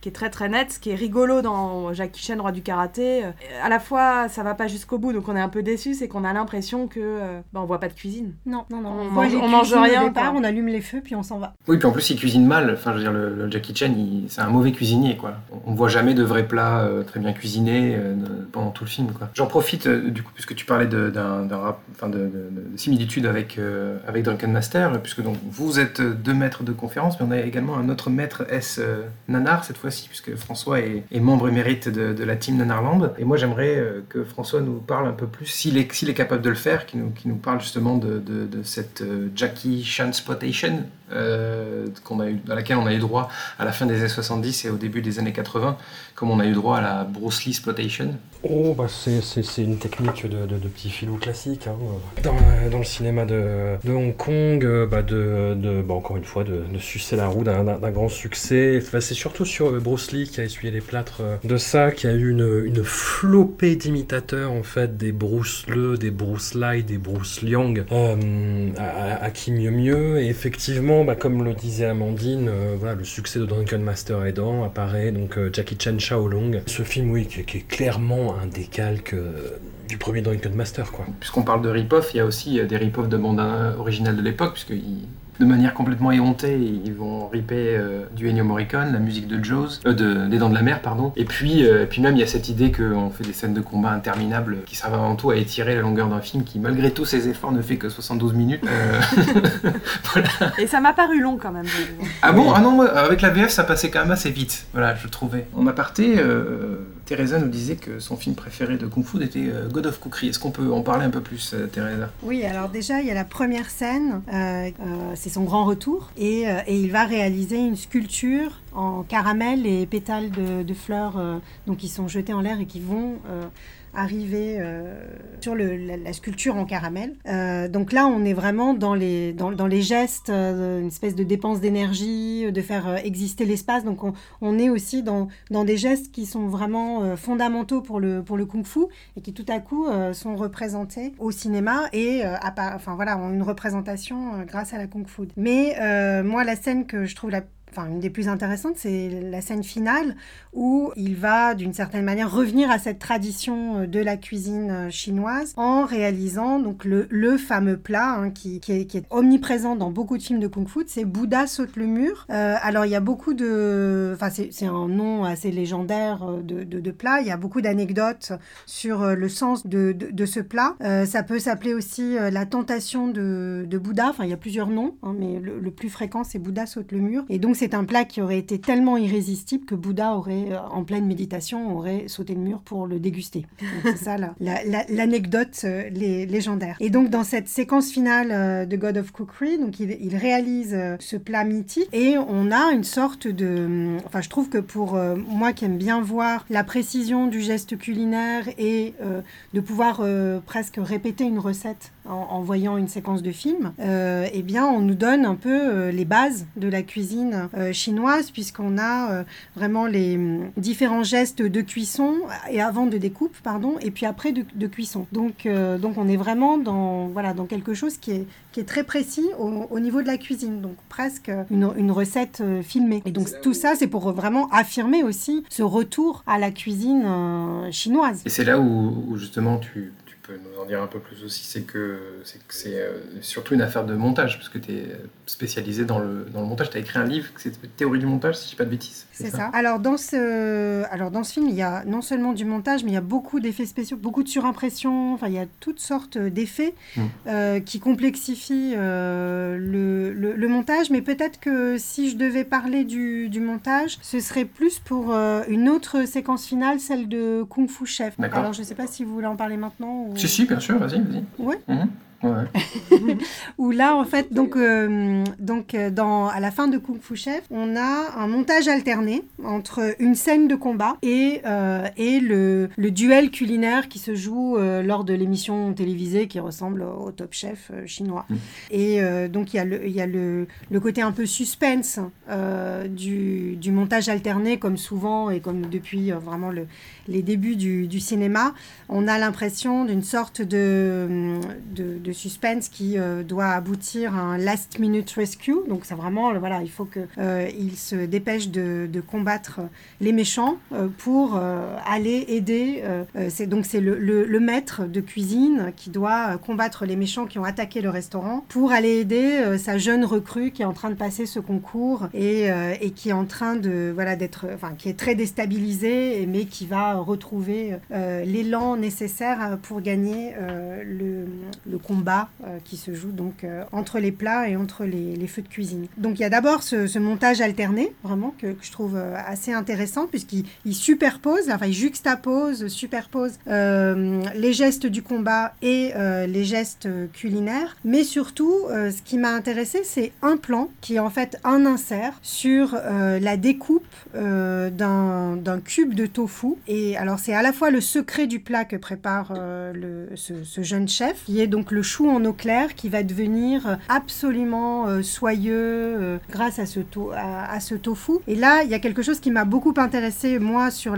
qui est très très nette, ce qui est rigolo dans Jackie Chan, roi du karaté. Euh, à la fois, ça va pas jusqu'au bout, donc on est un peu déçu, c'est qu'on a l'impression que euh, bah, on voit pas de cuisine. Non, non, non. On, mange, on mange cuisines au rien. départ, on allume les feux, puis on s'en va. Oui, puis en plus, il cuisine mal. Enfin, je veux dire, le, le Jackie Chan, c'est un mauvais cuisinier, quoi. On ne voit jamais de vrais plats euh, très bien cuisinés euh, pendant tout le film, quoi. J'en profite, euh, du coup, puisque tu parlais de, d'un, d'un rap- enfin, de, de- de- de similitude avec, euh, avec Drunken Master, puisque donc, vous êtes deux maîtres de conférence, mais on a également un autre maître S euh, Nanar, cette puisque François est, membre émérite de, la team Nanarland. Et moi, j'aimerais euh, que François nous parle un peu plus, s'il est, capable de le faire, qu'il nous, parle justement de cette euh, Jackie Chan Spotation, euh, qu'on a eu, à laquelle on a eu droit à la fin des années 70 et au début des années 80, comme on a eu droit à la Bruce Lee Splotation. Oh, bah c'est, une technique de, petit filou classique. hein. Dans, le cinéma de, Hong Kong, euh, bah de, bah encore une fois, de, sucer la roue d'un, grand succès. Enfin, c'est surtout sur euh, Bruce Lee qui a essuyé les plâtres de ça, qui a eu une, flopée d'imitateurs, en fait, des Bruce Le, des Bruce Lee, des Bruce Liang, à, à qui mieux mieux. Et effectivement, bah, comme le disait Amandine, euh, voilà, le succès de Drunken Master aidant, apparaît donc euh, Jackie Chan Shaolong. Ce film, oui, qui, est clairement un décalque euh, du premier Drunken Master. Puisqu'on parle de rip-off, il y a aussi des rip-off de bandes originales de l'époque, puisque ils- de manière complètement éhontée, ils vont ripper euh, du Ennio Morricone, la musique de Jaws, euh, de, des Dents de la Mer, pardon. Et puis, euh, et puis même, il y a cette idée qu'on fait des scènes de combat interminables qui servent avant tout à étirer la longueur d'un film qui, malgré tous ses efforts, ne fait que 72 minutes. Euh, Et ça m'a paru long quand même. je- Ah bon? Ah non, moi, avec la VF, ça passait quand même assez vite. Voilà, je trouvais. En aparté, euh, Teresa nous disait que son film préféré de Kung Fu était euh, God of Cookery. Est-ce qu'on peut en parler un peu plus, euh, Teresa? Oui, alors déjà, il y a la première scène, euh, c'est son grand retour, et, il va réaliser une sculpture en caramel et pétales de, de fleurs, donc qui sont jetés en l'air et qui vont arriver euh, sur la, sculpture en caramel. Euh, donc là, on est vraiment dans les, gestes, euh, une espèce de dépense d'énergie, de faire exister l'espace. Donc on, est aussi dans, des gestes qui sont vraiment fondamentaux pour le, kung-fu et qui tout à coup sont représentés au cinéma et à enfin, voilà, une représentation grâce à la kung-fu. Mais moi, la scène que je trouve la Enfin, une des plus intéressantes, c'est la scène finale où il va, d'une certaine manière, revenir à cette tradition euh, de la cuisine euh, chinoise en réalisant donc le, fameux plat hein, qui, est, omniprésent dans beaucoup de films de kung-fu, c'est Bouddha saute le mur. Euh, alors, il y a beaucoup de... Enfin, c'est un nom assez légendaire de, plat. Il y a beaucoup d'anecdotes sur le sens de, ce plat. Ça peut s'appeler aussi la tentation de, de Bouddha. Enfin, il y a plusieurs noms, hein, mais le, le plus fréquent, c'est Bouddha saute le mur. Et donc, c'est un plat qui aurait été tellement irrésistible que Bouddha aurait, euh, en pleine méditation, aurait sauté le mur pour le déguster. C'est ça la- la- la- l'anecdote euh, lé- légendaire. Et donc, dans cette séquence finale euh, de God of Cookery, donc il, réalise ce plat mythique et on a une sorte de... Enfin, je trouve que pour moi qui aime bien voir la précision du geste culinaire et de pouvoir presque répéter une recette en, voyant une séquence de film, euh, eh bien, on nous donne un peu euh, les bases de la cuisine euh, chinoise, puisqu'on a euh, vraiment les hum, différents gestes de cuisson et avant de découpe, pardon, et puis après de, cuisson. Donc, donc, on est vraiment dans voilà dans quelque chose qui est qui est très précis au, au niveau de la cuisine, donc presque une, une recette filmée. Et donc tout ça, c'est pour vraiment affirmer aussi ce retour à la cuisine chinoise. Et c'est là où, où justement tu, tu peux nous en dire un peu plus aussi, c'est que c'est euh, surtout une affaire de montage, parce que tu es spécialisé dans le, dans le montage, tu as écrit un livre, c'est Théorie du montage, si je dis pas de bêtises. C'est ça. Alors dans, ce, alors dans ce film, il y a non seulement du montage, mais il y a beaucoup d'effets spéciaux, beaucoup de surimpression, enfin il y a toutes sortes d'effets Mm. euh, qui complexifient euh, le, le- le montage. Mais peut-être que si je devais parler du, du montage, ce serait plus pour euh, une autre séquence finale, celle de Kung Fu Chef. D'accord. Alors je ne sais pas si vous voulez en parler maintenant. Ou... Si, si, bien sûr, vas-y, vas-y. Ouais. Où là, en fait, donc, euh, donc euh, dans, à la fin de Kung Fu Chef, on a un montage alterné entre une scène de combat et, euh, et le, le duel culinaire qui se joue euh, lors de l'émission télévisée qui ressemble au Top Chef chinois. Et euh, donc, il y a, le, y a le, le côté un peu suspense du, du montage alterné, comme souvent et comme depuis vraiment le, les débuts du, du cinéma. On a l'impression d'une sorte de, de, de suspense qui euh, doit aboutir à un last minute rescue. Donc, c'est vraiment, voilà, il faut qu'il euh, il se dépêche de, de combattre les méchants euh, pour euh, aller aider. c'est donc c'est le, maître de cuisine qui doit combattre les méchants qui ont attaqué le restaurant pour aller aider sa jeune recrue qui est en train de passer ce concours et, qui est en train de voilà d'être, enfin qui est très déstabilisée mais qui va retrouver l'élan nécessaire pour gagner le, le euh, qui se joue donc euh, entre les plats et entre les, feux de cuisine. Donc il y a d'abord ce, montage alterné vraiment que, je trouve euh, assez intéressant puisqu'il il superpose, enfin il juxtapose, superpose les gestes du combat et les gestes culinaires. Mais surtout, ce qui m'a intéressé, c'est un plan qui est en fait un insert sur la découpe d'un cube de tofu. Et alors c'est à la fois le secret du plat que prépare ce, ce jeune chef, qui est donc le chou en eau claire qui va devenir absolument euh, soyeux euh, grâce à ce, to- tofu. Et là, il y a quelque chose qui m'a beaucoup intéressé moi sur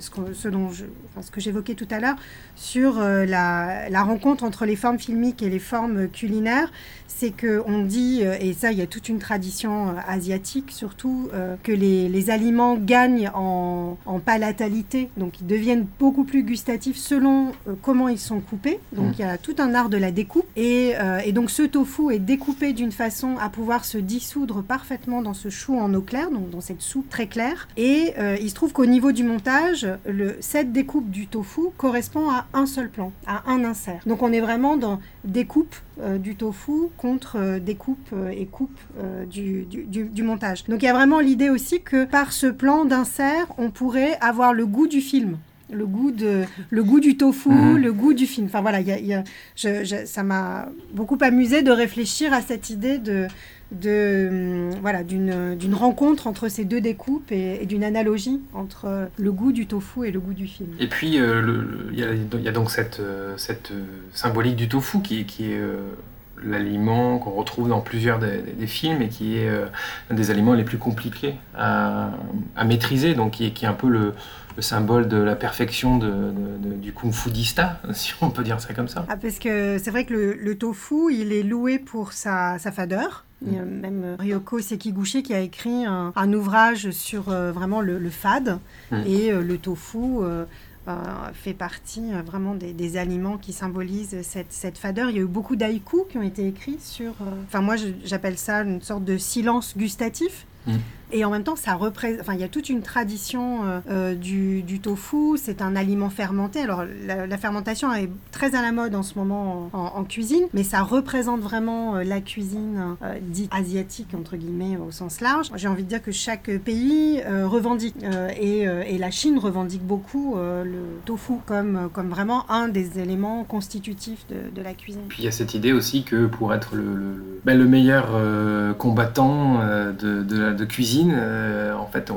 ce, que j'évoquais tout à l'heure sur euh, la rencontre entre les formes filmiques et les formes culinaires, c'est que on dit euh, et ça il y a toute une tradition euh, asiatique surtout euh, que les, les aliments gagnent en, en palatalité, donc ils deviennent beaucoup plus gustatifs selon euh, comment ils sont coupés. Donc Mm. il y a tout un art de la découpe et, euh, et donc ce tofu est découpé d'une façon à pouvoir se dissoudre parfaitement dans ce chou en eau claire, donc dans cette soupe très claire. Et il se trouve qu'au niveau du montage, le, cette découpe du tofu correspond à un seul plan, à un insert. Donc on est vraiment dans découpe du tofu contre euh, découpe euh, et coupe euh, du, du, montage. Donc il y a vraiment l'idée aussi que par ce plan d'insert, on pourrait avoir le goût du film. Le goût, de, le goût du tofu, Mhm. le goût du film. Enfin voilà, il y a- il y a- je- je- ça m'a beaucoup amusé de réfléchir à cette idée de, de, hum, voilà, d'une d'une rencontre entre ces deux découpes et, et d'une analogie entre le goût du tofu et le goût du film. Et puis, euh, il y, y a donc cette, euh, cette euh, symbolique du tofu qui, qui est euh, l'aliment qu'on retrouve dans plusieurs des, des- des films et qui est euh, un des aliments les plus compliqués à, à maîtriser, donc qui est, qui est un peu le, le symbole de la perfection de, de- de- du kung-fudista, si on peut dire ça comme ça. Ah, parce que c'est vrai que le, le tofu, il est loué pour sa, sa fadeur. Il y a même euh, Ryoko Sekiguchi qui a écrit un, un ouvrage sur euh, vraiment le, le fade. Mm. Et euh, le tofu euh, fait partie vraiment des, des aliments qui symbolisent cette, cette fadeur. Il y a eu beaucoup d'haïkus qui ont été écrits sur... Enfin, moi, j'appelle ça une sorte de silence gustatif. Mm. Et en même temps, ça représente. Enfin, il y a toute une tradition euh, euh, du, tofu. C'est un aliment fermenté. Alors, la, fermentation est très à la mode en ce moment en, cuisine, mais ça représente vraiment euh, la cuisine dite asiatique entre guillemets au sens large. J'ai envie de dire que chaque pays revendique et, la Chine revendique beaucoup le tofu comme comme vraiment un des éléments constitutifs de, la cuisine. Puis il y a cette idée aussi que pour être le, ben, le meilleur combattant de, de, de cuisine, euh, en fait,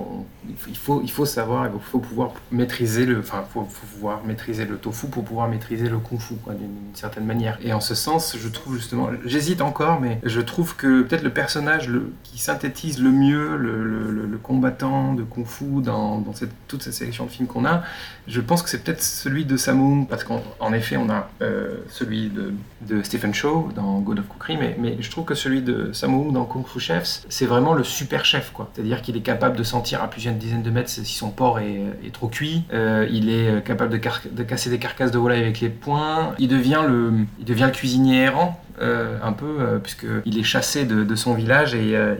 il, faut, savoir, il faut pouvoir maîtriser le, enfin, faut, pouvoir maîtriser le tofu pour pouvoir maîtriser le kung-fu quoi, d'une certaine manière. Et en ce sens, je trouve justement, j'hésite encore, mais je trouve que peut-être le personnage qui synthétise le mieux le, combattant de kung-fu dans, dans toute cette sélection de films qu'on a, je pense que c'est peut-être celui de Samung, parce qu'en en effet, on a euh, celui de, Stephen Chow dans God of Cookery, mais, je trouve que celui de Samung dans Kung Fu Chefs, c'est vraiment le super chef, quoi. C'est-à-dire qu'il est capable de sentir à plusieurs dizaines de mètres si son porc est, trop cuit, Euh, il est euh, capable de, casser des carcasses de volaille avec les poings, il devient le cuisinier errant. Euh, un peu, euh, puisqu'il est chassé de, son village et euh,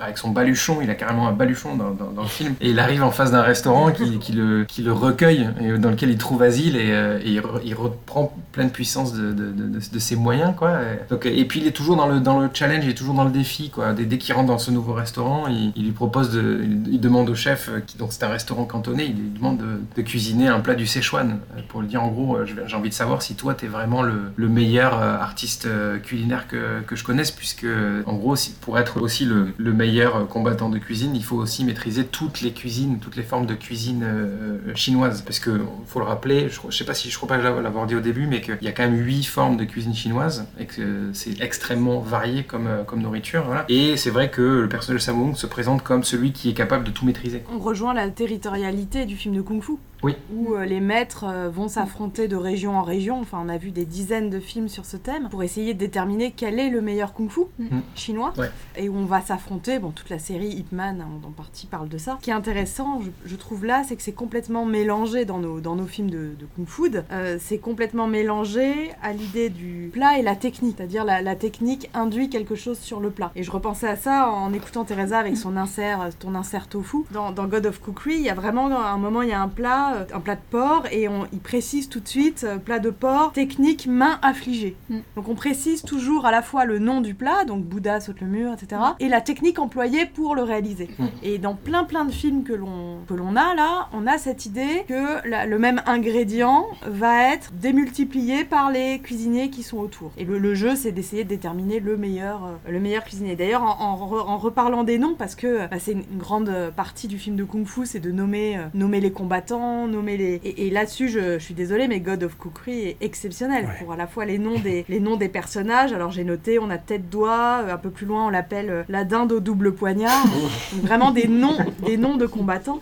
avec son baluchon, il a carrément un baluchon dans, le film, et il arrive en face d'un restaurant qui, le, recueille, et dans lequel il trouve asile, et, euh, il, re- il reprend pleine puissance de, de, de- ses moyens, quoi. Et, donc, et puis il est toujours dans le, challenge, il est toujours dans le défi, quoi. Dès, qu'il rentre dans ce nouveau restaurant, il, lui propose de, il, demande au chef, donc c'est un restaurant cantonais, il lui demande de, cuisiner un plat du Szechuan, euh, pour lui dire en gros, j'ai envie de savoir si toi t'es vraiment le, le meilleur artiste culinaire que, que je connaisse, puisque en gros, pour être aussi le, le meilleur combattant de cuisine, il faut aussi maîtriser toutes les cuisines, toutes les formes de cuisine euh, euh, chinoise. Parce que, faut le rappeler, je, je sais pas si je crois pas l'avoir dit au début, mais qu'il y a quand même huit formes de cuisine chinoise et que c'est extrêmement varié comme, euh, nourriture. Et c'est vrai que le personnage Hung se présente comme celui qui est capable de tout maîtriser. On rejoint la territorialité du film de Kung Fu. Oui. Où euh, les maîtres euh, vont s'affronter de région en région. Enfin, on a vu des dizaines de films sur ce thème pour essayer de déterminer quel est le meilleur Kung Fu Mm. chinois. Ouais. Et où on va s'affronter. Bon, toute la série Ip Man en, en partie parle de ça. Ce qui est intéressant, je, je trouve là, c'est que c'est complètement mélangé dans nos, dans nos films de, de Kung Fu. Euh, c'est complètement mélangé à l'idée du plat et la technique. C'est-à-dire la, la technique induit quelque chose sur le plat. Et je repensais à ça en écoutant Teresa avec son insert, ton insert tofu. Dans, dans God of Cookery, il y a vraiment un moment, il y a un plat, euh, un plat de porc, et on, il précise tout de suite euh, plat de porc, technique main affligée. Donc on précise toujours à la fois le nom du plat, donc Bouddha saute le mur, etc., et la technique employée pour le réaliser. Et dans plein plein de films que l'on que l'on a là, on a cette idée que la- le même ingrédient va être démultiplié par les cuisiniers qui sont autour. Et le, le jeu, c'est d'essayer de déterminer le meilleur, euh, le meilleur cuisinier. D'ailleurs, en, en re- en reparlant des noms, parce que bah, c'est une, une grande partie du film de Kung Fu, c'est de nommer, euh, nommer les combattants, nommer les. Et, et là-dessus, je, je suis désolée, mais God of Cookery est exceptionnel pour à la fois les noms des, les noms des personnages. Alors j'ai noté, on a tête doigt, euh, un peu plus loin, on l'appelle euh, la dinde au double poignard. Vraiment des noms, des noms de combattants.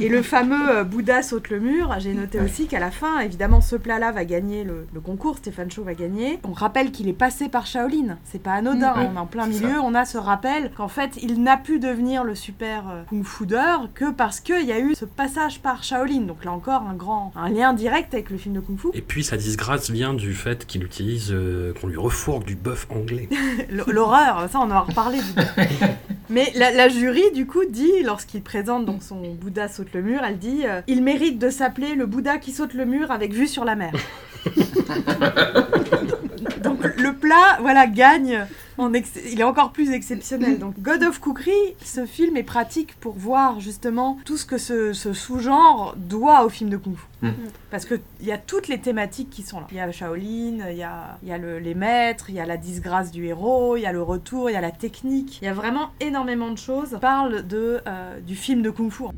Et le fameux euh, Bouddha saute le mur, j'ai noté aussi qu'à la fin, évidemment, ce plat-là va gagner le, le concours, Stéphane Chaud va gagner. On rappelle qu'il est passé par Shaolin, c'est pas anodin, Mm. on est en plein milieu, ça. on a ce rappel qu'en fait, il n'a pu devenir le super euh, kung-foodeur que parce qu'il y a eu ce passage par Shaolin. Donc là encore, un grand, un lien direct avec le film de kung-fu. Et puis sa disgrâce vient du fait qu'il utilise, euh, qu'on lui refourgue du bœuf anglais. L'horreur, ça on en a reparlé. du. Mais la, la jury, du coup, dit, lorsqu'il présente donc son Bouddha saute le mur, elle dit euh, Il mérite de s'appeler le Bouddha qui saute le mur avec vue sur la mer. donc le plat, voilà, gagne. En ex- il est encore plus exceptionnel. Donc God of Cookery, ce film est pratique pour voir justement tout ce que ce, ce sous-genre doit au film de Kung Fu. Mm. Parce qu'il y a toutes les thématiques qui sont là. Il y a Shaolin, il y a, il y a le- les maîtres, il y a la disgrâce du héros, il y a le retour, il y a la technique. Il y a vraiment énormément de choses. On parle de, euh, du film de Kung Fu. «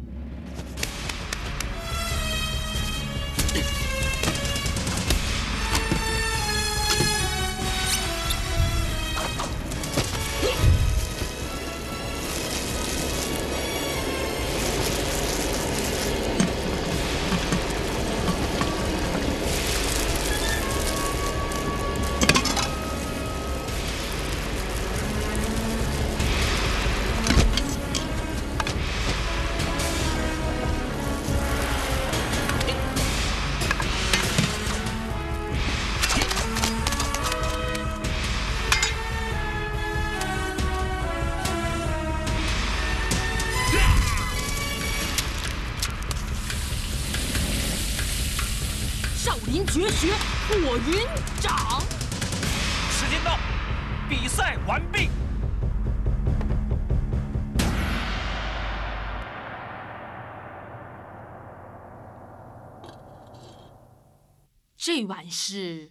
是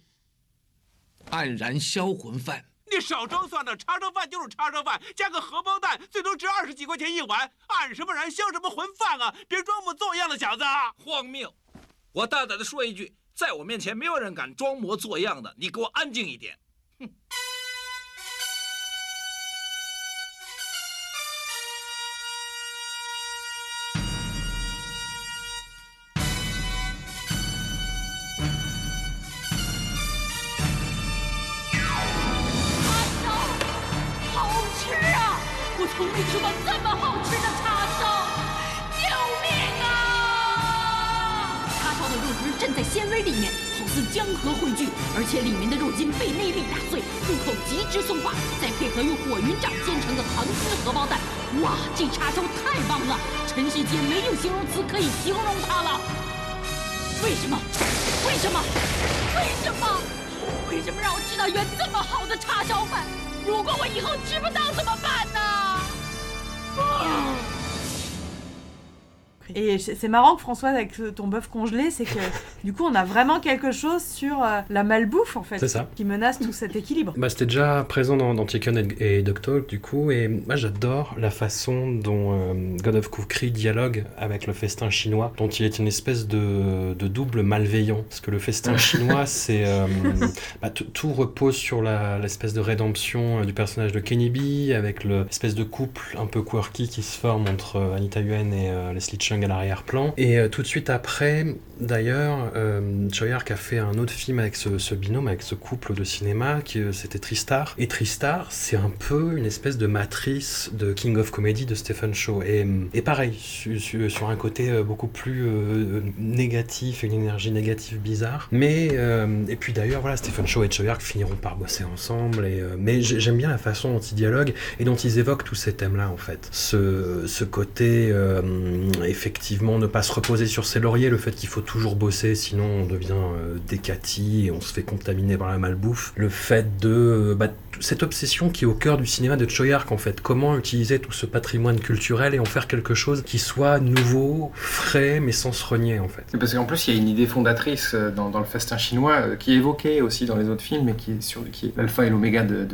黯然销魂饭。你少装蒜了，叉烧饭就是叉烧饭，加个荷包蛋，最多值二十几块钱一碗。黯什么然销什么魂饭啊！别装模作样的，小子！荒谬！我大胆的说一句，在我面前没有人敢装模作样的，你给我安静一点。从没吃过这么好吃的叉烧，救命啊！叉烧的肉汁震在纤维里面，好似江河汇聚，而且里面的肉筋被内力打碎，入口极致松化，再配合用火云掌煎成的糖丝荷包蛋，哇，这叉烧太棒了！尘世间没有形容词可以形容它了。为什么？为什么？为什么？为什么？让我吃到一碗这么？好的叉烧饭？如果我以后吃不到怎么？办呢？Ah! Et c'est marrant que Françoise, avec ton bœuf congelé, c'est que du coup, on a vraiment quelque chose sur euh, la malbouffe, en fait, ça. qui menace tout cet équilibre. Bah, c'était déjà présent dans, dans Chicken et, et Dog Talk, du coup, et moi j'adore la façon dont euh, God of Cookery dialogue avec le festin chinois, dont il est une espèce de, de double malveillant. Parce que le festin chinois, c'est. euh, bah, tout- repose sur l'espèce de rédemption euh, du personnage de Kenny B, avec le- l'espèce de couple un peu quirky qui se forme entre euh, Anita Yuen et euh, Leslie Chung à l'arrière-plan. Et euh, tout de suite après, d'ailleurs, euh, Choi Ark a fait un autre film avec ce, binôme, avec ce couple de cinéma, qui euh, c'était Tristar. Et Tristar, c'est un peu une espèce de matrice de King of Comedy de Stephen Shaw. Et, et pareil, su- su- sur un côté euh, beaucoup plus euh, négatif, une énergie négative bizarre. Mais, euh, et puis d'ailleurs, voilà, Stephen Shaw et Choi Ark finiront par bosser ensemble. Et, euh, mais j'ai- j'aime bien la façon dont ils dialoguent et dont ils évoquent tous ces thèmes-là, en fait. Ce, ce côté, euh, effectivement, ne pas se reposer sur ses lauriers, le fait qu'il faut toujours bosser, sinon on devient euh, décati et on se fait contaminer par la malbouffe. Le fait de. euh, bah, cette obsession qui est au cœur du cinéma de Choi Ark, en fait. Comment utiliser tout ce patrimoine culturel et en faire quelque chose qui soit nouveau, frais, mais sans se renier, en fait. Parce qu'en plus, il y a une idée fondatrice euh, dans, le festin chinois qui est évoquée aussi dans les autres films, mais qui est, qui est l'alpha et l'oméga de-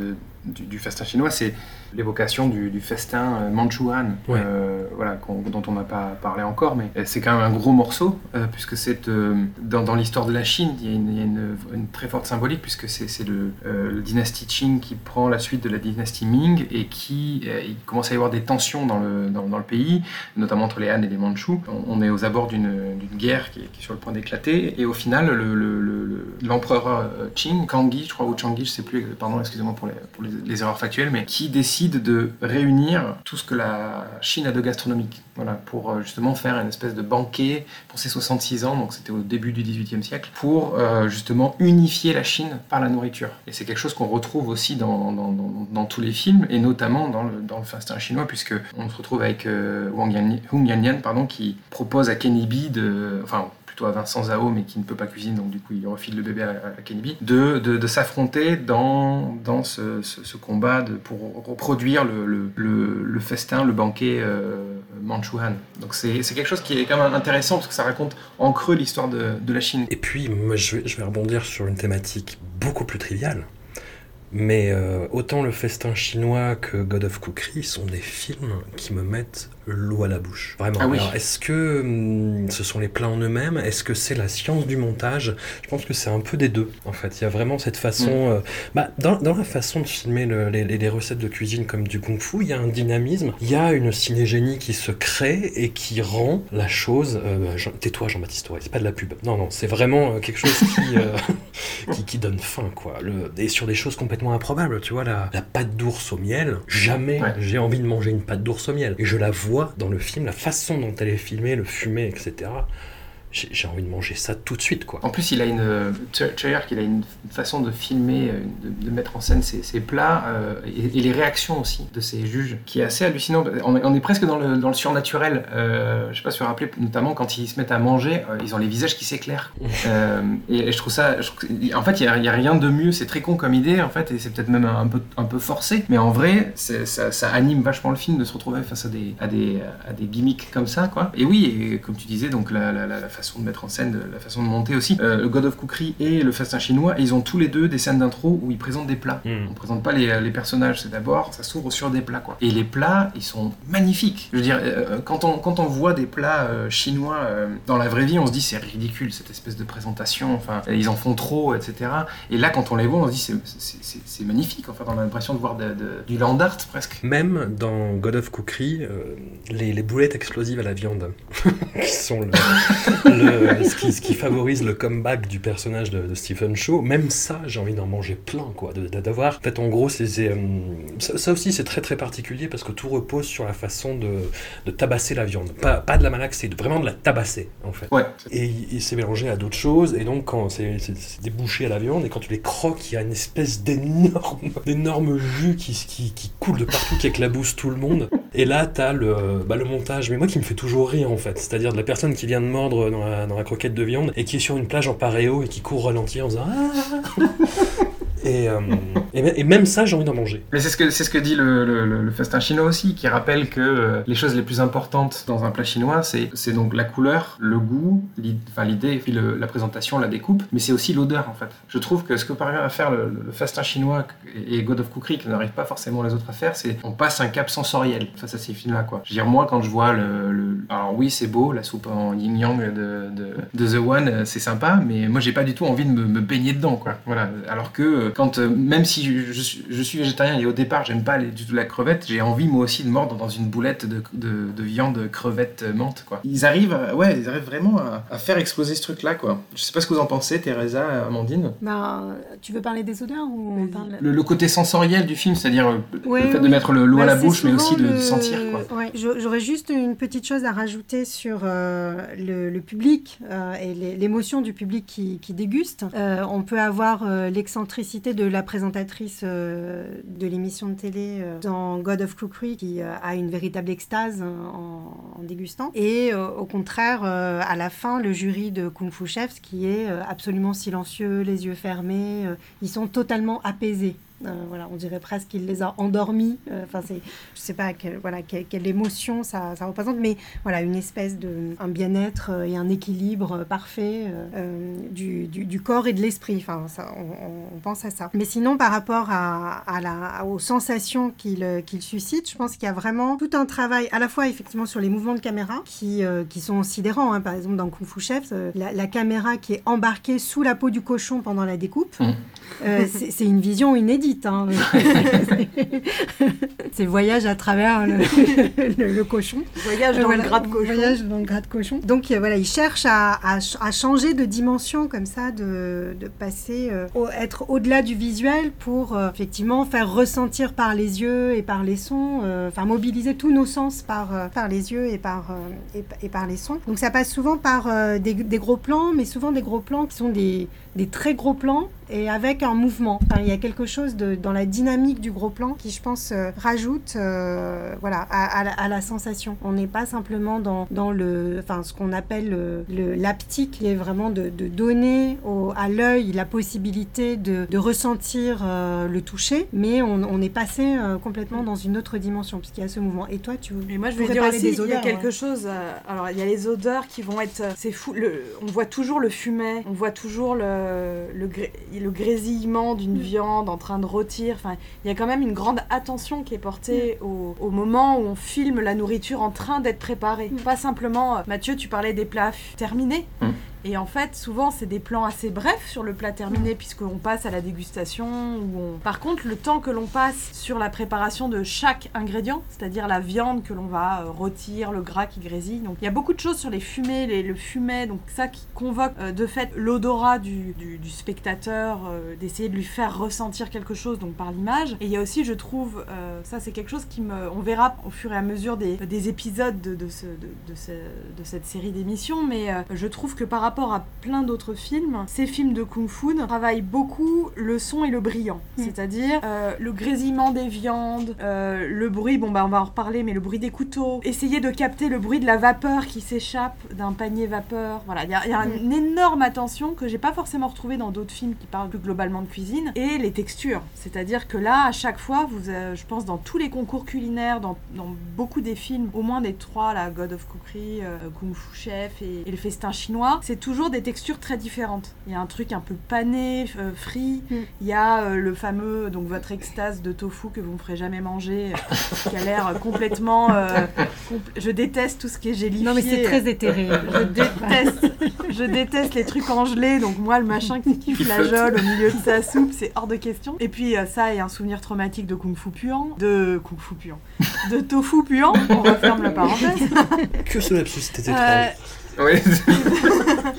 du, du festin chinois, c'est l'évocation du, du festin euh, manchouan, Ouais. euh, voilà, dont on n'a pas parlé encore, mais euh, c'est quand même un gros morceau, euh, puisque c'est euh, dans, dans l'histoire de la Chine, il y a une, il y a une- une très forte symbolique, puisque c'est le, le dynastie Qing qui prend la suite de la dynastie Ming et qui il commence à y avoir des tensions dans le, dans, dans le pays, notamment entre les Han et les Mandchous. On, on est aux abords d'une guerre qui est, qui est sur le point d'éclater, et au final, le- le- le- le- l'empereur euh, Qing, Kangui, je crois, ou Changi, je sais plus, pardon, excusez-moi pour, les, pour les, les erreurs factuelles, mais qui décide de réunir tout ce que la Chine a de gastronomique, voilà, pour euh, justement faire une espèce de banquet pour ses 66 ans, donc c'était au début du XVIIIe siècle, pour euh, justement unifier la Chine par la nourriture. Et c'est quelque chose qu'on retrouve aussi dans, dans, tous les films, et notamment dans le, dans le festin chinois, puisque on se retrouve avec euh, Wang Yan, pardon, qui propose à Kenny B de, enfin plutôt à Vincent Zhao, mais qui ne peut pas cuisiner, donc du coup il refile le bébé à, à Kenny B, de, de, de s'affronter dans, dans ce, ce- combat de, pour reproduire le, le, le- festin, le banquet euh. Donc c'est quelque chose qui est quand même intéressant parce que ça raconte en creux l'histoire de, de la Chine. Et puis, je vais, je vais rebondir sur une thématique beaucoup plus triviale. Mais euh, autant le festin chinois que God of Cookery sont des films qui me mettent l'eau à la bouche. Vraiment. Ah oui. Est-ce que hum, ce sont les plats en eux-mêmes? Est-ce que c'est la science du montage? Je pense que c'est un peu des deux. En fait, il y a vraiment cette façon. Mm. euh, bah, dans, dans la façon de filmer le- les, recettes de cuisine comme du kung-fu, il y a un dynamisme, il y a une cinégénie qui se crée et qui rend la chose. euh, Jean- Tais-toi, Jean-Baptiste c'est pas de la pub. Non, non, c'est vraiment euh, quelque chose qui, euh, qui, qui donne faim, quoi. Le, et sur des choses complètement improbables, tu vois, la, la pâte d'ours au miel, jamais Ouais. j'ai envie de manger une pâte d'ours au miel. Et je la vois dans le film, la façon dont elle est filmée, le fumé, etc. J'ai envie de manger ça tout de suite, quoi. En plus, il a une Chayar qu'il a une façon de filmer, euh, de, de mettre en scène ses, ses plats euh, et, et les réactions aussi de ses juges, qui est assez hallucinant. On est, on est presque dans le, dans le surnaturel. Euh, je sais pas si vous vous rappelez, notamment quand ils se mettent à manger, euh, ils ont les visages qui s'éclairent. Euh, et, et je trouve ça, je trouve que- en fait, il y a, il rien de mieux. C'est très con comme idée, en fait, et c'est peut-être même un peu, un peu forcé. Mais en vrai, ça, ça anime vachement le film de se retrouver face à des, à des, à des gimmicks comme ça, quoi. Et oui, et comme tu disais, donc la, la, la, la façon de mettre en scène, la façon de monter aussi. Euh, le God of Cookery et le Festin chinois, ils ont tous les deux des scènes d'intro où ils présentent des plats. On présente pas les, les personnages, c'est d'abord, ça s'ouvre sur des plats, quoi. Et les plats, ils sont magnifiques. Je veux dire, euh, quand, on, quand on voit des plats euh, chinois euh, dans la vraie vie, on se dit c'est ridicule cette espèce de présentation, enfin, ils en font trop, etc. Et là, quand on les voit, on se dit c'est- magnifique, en fait, on a l'impression de voir de- de- du land art presque. Même dans God of Cookery, euh, les, les boulettes explosives à la viande. qui sont le, le- ce, qui, ce qui favorise le comeback du personnage de, de Stephen Shaw. Même ça, j'ai envie d'en manger plein, quoi. D'avoir, en fait, en gros, c'est c'est, euh, ça, ça aussi, c'est très très particulier parce que tout repose sur la façon de, de tabasser la viande. Pas, pas de la malaxer, de vraiment de la tabasser, en fait. Ouais. Et il, s'est mélangé à d'autres choses, et donc quand c'est c'est- c'est débouché à la viande, et quand tu les croques, il y a une espèce d'énorme, d'énorme jus qui, qui, qui coule de partout, qui éclabousse tout le monde. Et là, t'as le, bah, le montage, mais moi qui me fait toujours rire en fait, c'est-à-dire de la personne qui vient de mordre dans la, croquette de viande et qui est sur une plage en paréo et qui court ralenti en faisant Ah et, euh, et, me- et même ça, j'ai envie d'en manger. Mais c'est ce que c'est ce que dit le, le- festin chinois aussi, qui rappelle que euh, les choses les plus importantes dans un plat chinois, c'est c'est donc la couleur, le goût, l'i- enfin l'idée, puis la présentation, la découpe, mais c'est aussi l'odeur en fait. Je trouve que ce que parvient à faire le, festin chinois et God of Cookery, que n'arrivent pas forcément les autres à faire, c'est on passe un cap sensoriel face à ces films-là quoi. Je veux dire moi quand je vois le, alors oui c'est beau la soupe en yin yang de, de, The One, euh, c'est sympa, mais moi j'ai pas du tout envie de me, me baigner dedans quoi. Voilà. Alors que quand euh, même si je, je suis- je suis végétarien et au départ j'aime pas les- du tout la crevette, j'ai envie moi aussi de mordre dans une boulette de, de, de viande crevette euh, menthe quoi. Ils arrivent, à- ouais, ils arrivent vraiment à, à faire exploser ce truc là quoi. Je sais pas ce que vous en pensez, Teresa, Amandine. Ben, tu veux parler des odeurs ou on parle Le, le côté sensoriel du film, c'est-à-dire euh, Ouais, le fait de mettre le- l'eau Bah, à la c'est bouche, mais aussi de, sentir quoi. Ouais, J'aurais juste une petite chose à rajouter sur euh, le, le public euh, et l'émotion du public qui, qui déguste. Euh, on peut avoir euh, de la présentatrice euh, de l'émission de télé euh, dans God of Cookery qui euh, a une véritable extase euh, en, en dégustant. Et au contraire, à la fin, le jury de Kung Fu Chefs qui est absolument silencieux, les yeux fermés, ils sont totalement apaisés. Euh, voilà, on dirait presque qu'il les a endormis. Euh, Enfin, c'est, je sais pas quelle, voilà, quelle, émotion ça, ça représente, mais voilà, une espèce de un bien-être euh, et un équilibre parfait du, du, du corps et de l'esprit. Enfin, ça, on, on- pense à ça. Mais sinon, par rapport à, à la, aux sensations qu'il qu'il suscite, je pense qu'il y a vraiment tout un travail, à la fois effectivement sur les mouvements de caméra qui, euh, qui sont sidérants. hein. Par exemple, dans Kung Fu Chef, la, la caméra qui est embarquée sous la peau du cochon pendant la découpe. Euh, c'est une vision inédite. hein. c'est le voyage à travers le, le- le cochon. Voyage dans le gras de cochon. Voyage dans le gras de cochon. Donc euh, voilà, il cherche à, à ch- à changer de dimension comme ça, de, de passer, euh, au- être au-delà du visuel pour euh, effectivement faire ressentir par les yeux et par les sons, euh, enfin mobiliser tous nos sens par, euh, par les yeux et par, euh, et, et par les sons. Donc ça passe souvent par euh, des, des gros plans, mais souvent des gros plans qui sont des, des très gros plans et avec un mouvement. Enfin, il y a quelque chose de, dans la dynamique du gros plan qui, je pense, euh, rajoute euh, voilà, à, à la, à la sensation. On n'est pas simplement dans, dans le, enfin, ce qu'on appelle le- le- l'aptique, qui est vraiment de, de donner au- à l'œil la possibilité de, de ressentir euh, le toucher, mais on, on est passé euh, complètement dans une autre dimension, puisqu'il y a ce mouvement. Et toi, tu Et moi, je pourrais dire aussi, des il y a odeurs, quelque chose. euh, alors, il y a les odeurs qui vont être. euh, C'est fou. Le, on voit toujours le fumet. On voit toujours le, le, gré- le grésillement d'une Mm. viande en train de rôtir. Enfin, il y a quand même une grande attention qui est portée Mm. au, au moment où on filme la nourriture en train d'être préparée. Pas simplement. euh, Mathieu, tu parlais des plats terminés. Et en fait, souvent, c'est des plans assez brefs sur le plat terminé, puisqu'on passe à la dégustation. Ou on... Par contre, le temps que l'on passe sur la préparation de chaque ingrédient, c'est-à-dire la viande que l'on va euh, rôtir, le gras qui grésille. Donc, il y a beaucoup de choses sur les fumées, le fumet, donc ça qui convoque euh, de fait l'odorat du, du- du spectateur, euh, d'essayer de lui faire ressentir quelque chose, donc par l'image. Et il y a aussi, je trouve, ça c'est quelque chose qui me. On verra au fur et à mesure des, des épisodes de, de ce- de- ce- de cette série d'émissions, mais je trouve que par rapport à plein d'autres films, ces films de Kung Fu travaillent beaucoup le son et le brillant. Mm. C'est-à-dire euh, le grésillement des viandes, euh, le bruit, bon bah on va en reparler, mais le bruit des couteaux, essayer de capter le bruit de la vapeur qui s'échappe d'un panier vapeur. Voilà, il y a, il y a Mm. une énorme attention que j'ai pas forcément retrouvée dans d'autres films qui parlent plus globalement de cuisine. Et les textures. C'est-à-dire que là, à chaque fois, vous, euh, je pense dans tous les concours culinaires, dans, dans beaucoup des films, au moins des trois, la God of Cookery, Kung Fu Chef et, et le festin chinois, c'est toujours des textures très différentes. Il y a un truc un peu pané, euh, frit. Il y a euh, le fameux, donc votre extase de tofu que vous ne ferez jamais manger, euh, qui a l'air complètement. euh, compl- je déteste tout ce qui est gélifié. Non, mais c'est très éthéré. Je déteste, je déteste les trucs en gelée. Donc moi, le machin qui, Qui flageole flotte. au milieu de sa soupe, c'est hors de question. Et puis euh, ça et un souvenir traumatique de kung fu puant, de kung fu puant, de tofu puant. On referme la parenthèse. Que ce lapsus, c'était Étrange.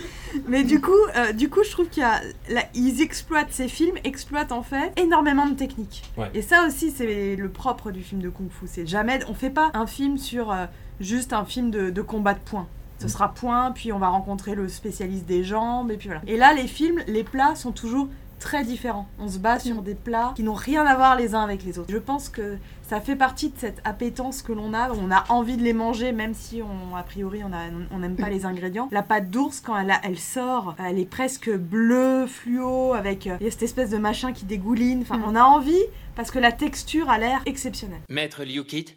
Mais du coup, euh, du coup, je trouve qu'il y a, là, ils exploitent ces films, exploitent en fait énormément de techniques. Ouais. Et ça aussi, c'est le propre du film de kung-fu. C'est jamais, on fait pas un film sur euh, juste un film de, de combat de poing. Ce sera point, puis on va rencontrer le spécialiste des jambes, et puis voilà. Et là, les films, les plats sont toujours très différents. On se bat sur des plats qui n'ont rien à voir les uns avec les autres. Je pense que ça fait partie de cette appétence que l'on a. On a envie de les manger, même si on, a priori on n'aime pas les ingrédients. La pâte d'ours, quand elle, a- elle sort, elle est presque bleue, fluo, avec euh, il y a cette espèce de machin qui dégouline. Enfin, on a envie parce que la texture a l'air exceptionnelle. Maître Liu Kit,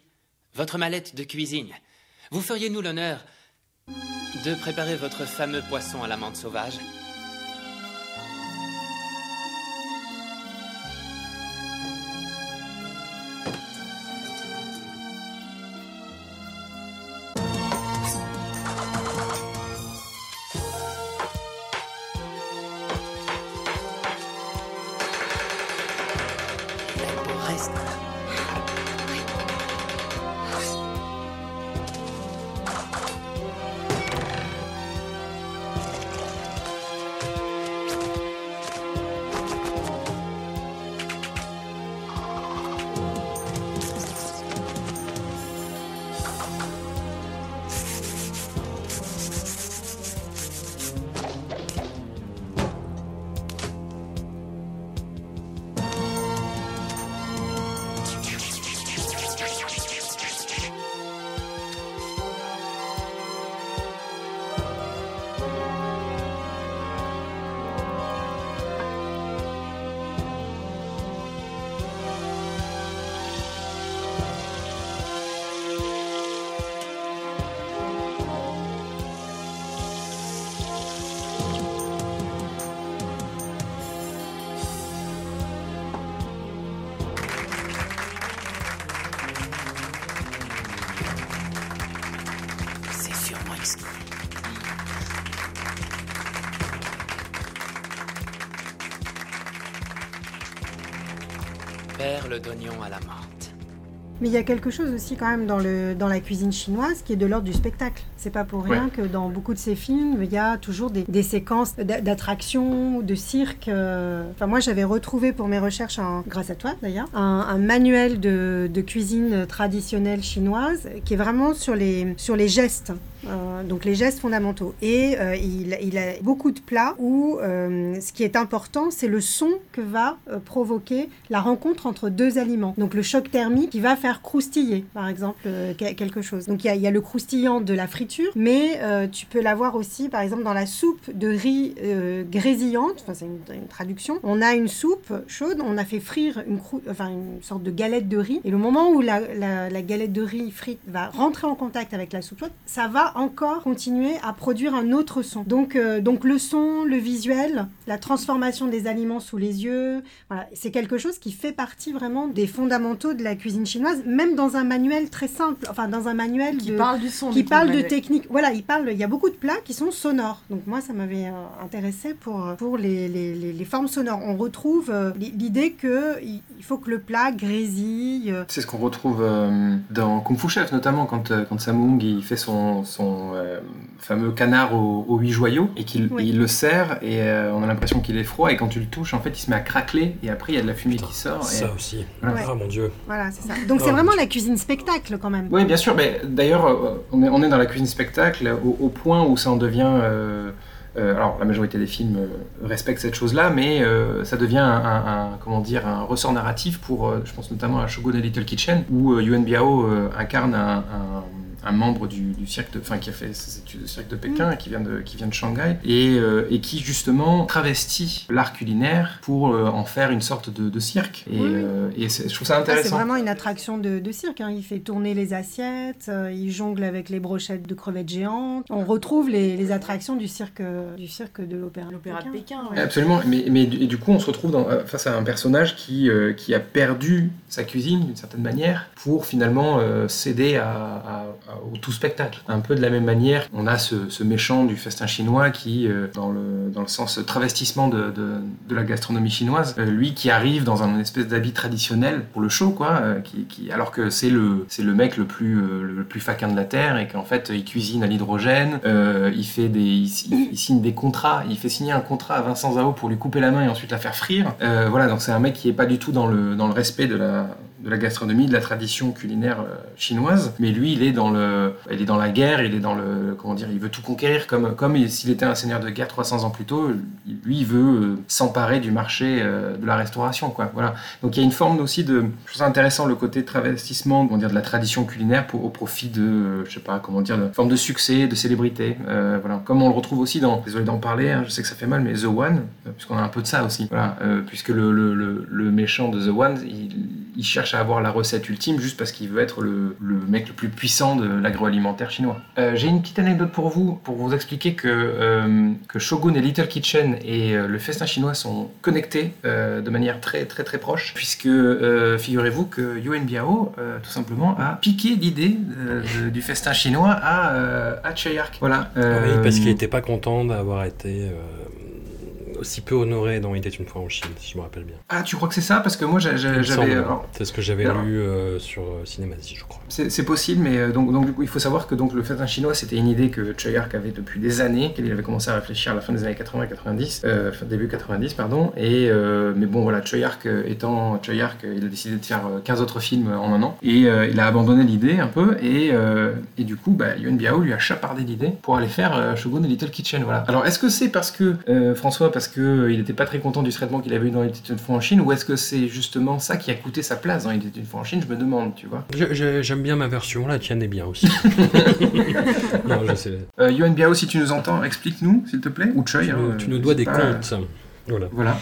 votre mallette de cuisine. Vous feriez-nous l'honneur de préparer votre fameux poisson à la menthe sauvage? D'oignon à la menthe. Mais il y a quelque chose aussi quand même dans la cuisine chinoise qui est de l'ordre du spectacle. C'est pas pour rien Ouais. que dans beaucoup de ces films, il y a toujours des, des séquences d'a- d'attractions, de cirque. euh. Enfin, moi, j'avais retrouvé pour mes recherches, en- grâce à toi d'ailleurs, un, un manuel de, de cuisine traditionnelle chinoise qui est vraiment sur les, sur les gestes. euh, donc les gestes fondamentaux. Et euh, il, il a beaucoup de plats où euh, ce qui est important, c'est le son que va provoquer la rencontre entre deux aliments. Donc le choc thermique qui va faire croustiller, par exemple, que- quelque chose. Donc il y a, il y a le croustillant de la friture, mais euh, tu peux l'avoir aussi, par exemple, dans la soupe de riz euh, grésillante. Enfin, c'est une, une traduction. On a une soupe chaude, on a fait frire une, crou- enfin, une sorte de galette de riz. Et le moment où la, la- la galette de riz frite va rentrer en contact avec la soupe chaude, ça va encore continuer à produire un autre son. Donc, euh, donc le son, le visuel, la transformation des aliments sous les yeux, voilà, c'est quelque chose qui fait partie vraiment des fondamentaux de la cuisine chinoise, même dans un manuel très simple, enfin dans un manuel Qui de- parle du son, qui parle de manuel. Technique. Voilà, il parle. Il y a beaucoup de plats qui sont sonores. Donc moi, ça m'avait euh, intéressé pour pour les, les, les- les formes sonores. On retrouve euh, l'i- l'idée que il il faut que le plat grésille. euh, C'est ce qu'on retrouve euh, dans Kung Fu Chef, notamment quand, euh, quand Samung il fait son, son euh, fameux canard aux, aux huit joyaux et qu'il Oui. il le sert et euh, on a l'impression qu'il est froid et quand tu le touches, en fait, il se met à craqueler et après il y a de la fumée qui sort. Ça et- aussi. Voilà. Ah mon dieu. Voilà, c'est ça. Donc Oh, c'est vraiment mon la cuisine spectacle quand même. Oui, bien sûr. Mais d'ailleurs, euh, on est, on est dans la cuisine spectacle au, point où ça en devient. euh, euh, alors, la majorité des films euh, respectent cette chose-là, mais ça devient un, comment dire, un ressort narratif pour, je pense notamment à Shogun a Little Kitchen, où Yuan Biao incarne un- un membre du, du cirque, de- enfin qui a fait ses études au cirque de Pékin, et qui vient de, qui vient de Shanghai, et, euh, et qui justement travestit l'art culinaire pour euh, en faire une sorte de, de cirque. Et, Oui, oui. euh, et je trouve ça Ah, c'est intéressant. vraiment une attraction de, de cirque. hein. Il fait tourner les assiettes, euh, il jongle avec les brochettes de crevettes géantes. On retrouve les, les attractions du cirque, du cirque de l'opéra. L'opéra de Pékin, ouais. Absolument, mais, mais du- et du coup on se retrouve dans- euh, face à un personnage qui, euh, qui a perdu sa cuisine d'une certaine manière pour finalement euh, céder à, à- à- au tout spectacle. Un peu de la même manière, on a ce, méchant du festin chinois qui, euh, dans, le, dans le sens travestissement de, de- la gastronomie chinoise, euh, lui qui arrive dans un espèce d'habit traditionnel pour le show, quoi, euh, qui, qui- alors que c'est le, c'est le mec le plus, euh, le plus faquin de la Terre et qu'en fait il cuisine à l'hydrogène, euh, il, fait des, il, signe des contrats, il fait signer un contrat à Vincent Zao pour lui couper la main et ensuite la faire frire. Euh, voilà, donc c'est un mec qui est pas du tout dans le, dans le respect de la, de la gastronomie, de la tradition culinaire euh, chinoise, mais lui il est dans le, il est dans la guerre, il est dans le, comment dire, il veut tout conquérir comme, comme s'il était un seigneur de guerre 300 ans plus tôt. Lui il veut euh, s'emparer du marché euh, de la restauration, quoi. Voilà. Donc il y a une forme aussi de, je trouve ça intéressant le côté travestissement, comment dire, de la tradition culinaire au profit de, je sais pas comment dire, de forme de succès, de célébrité. Voilà. Comme on le retrouve aussi dans, désolé d'en parler, hein, je sais que ça fait mal, mais The One, puisqu'on a un peu de ça aussi. Voilà. Puisque le, le, le, méchant de The One, il cherche à avoir la recette ultime juste parce qu'il veut être le, le mec le plus puissant de l'agroalimentaire chinois. Euh, J'ai une petite anecdote pour vous, pour vous expliquer que, euh, que Shogun et Little Kitchen et euh, le festin chinois sont connectés de manière très très très proche, puisque figurez-vous que Yuan Biao, tout simplement, a piqué l'idée du festin chinois à, à Cheyark. Voilà. Ah Oui, parce qu'il n'était pas content d'avoir été aussi peu honoré dans Il était une fois en Chine, si je me rappelle bien. Ah, tu crois que c'est ça? Parce que moi j'avais. alors, C'est ce que j'avais lu euh, sur euh, Cinématie, je crois. C'est possible, mais euh, donc, donc du coup, il faut savoir que donc, le festin chinois, c'était une idée que Cheyark avait depuis des années, qu'il avait commencé à réfléchir à la fin des années 80-90, euh, fin- début 90, pardon. Et, euh, mais bon, voilà, Cheyark euh, étant Cheyark, euh, il a décidé de faire euh, 15 autres films en un an. Et euh, il a abandonné l'idée un peu, et, euh, et du coup, bah, Yuan Biao lui a chapardé l'idée pour aller faire euh, Shogun et Little Kitchen. Voilà. Alors, est-ce que c'est parce que, euh, François, parce qu'il n'était pas très content du traitement qu'il avait eu dans était une fois en Chine, ou est-ce que c'est justement ça qui a coûté sa place dans était une fois en Chine? Je me demande, tu vois. J'aime bien ma version, la tienne est bien aussi. non, je sais. Euh, Yoann Biao, si tu nous entends, explique-nous, s'il te plaît. Ou Choi. Tu hein, nous- tu nous je dois des pas. comptes. Voilà. Voilà.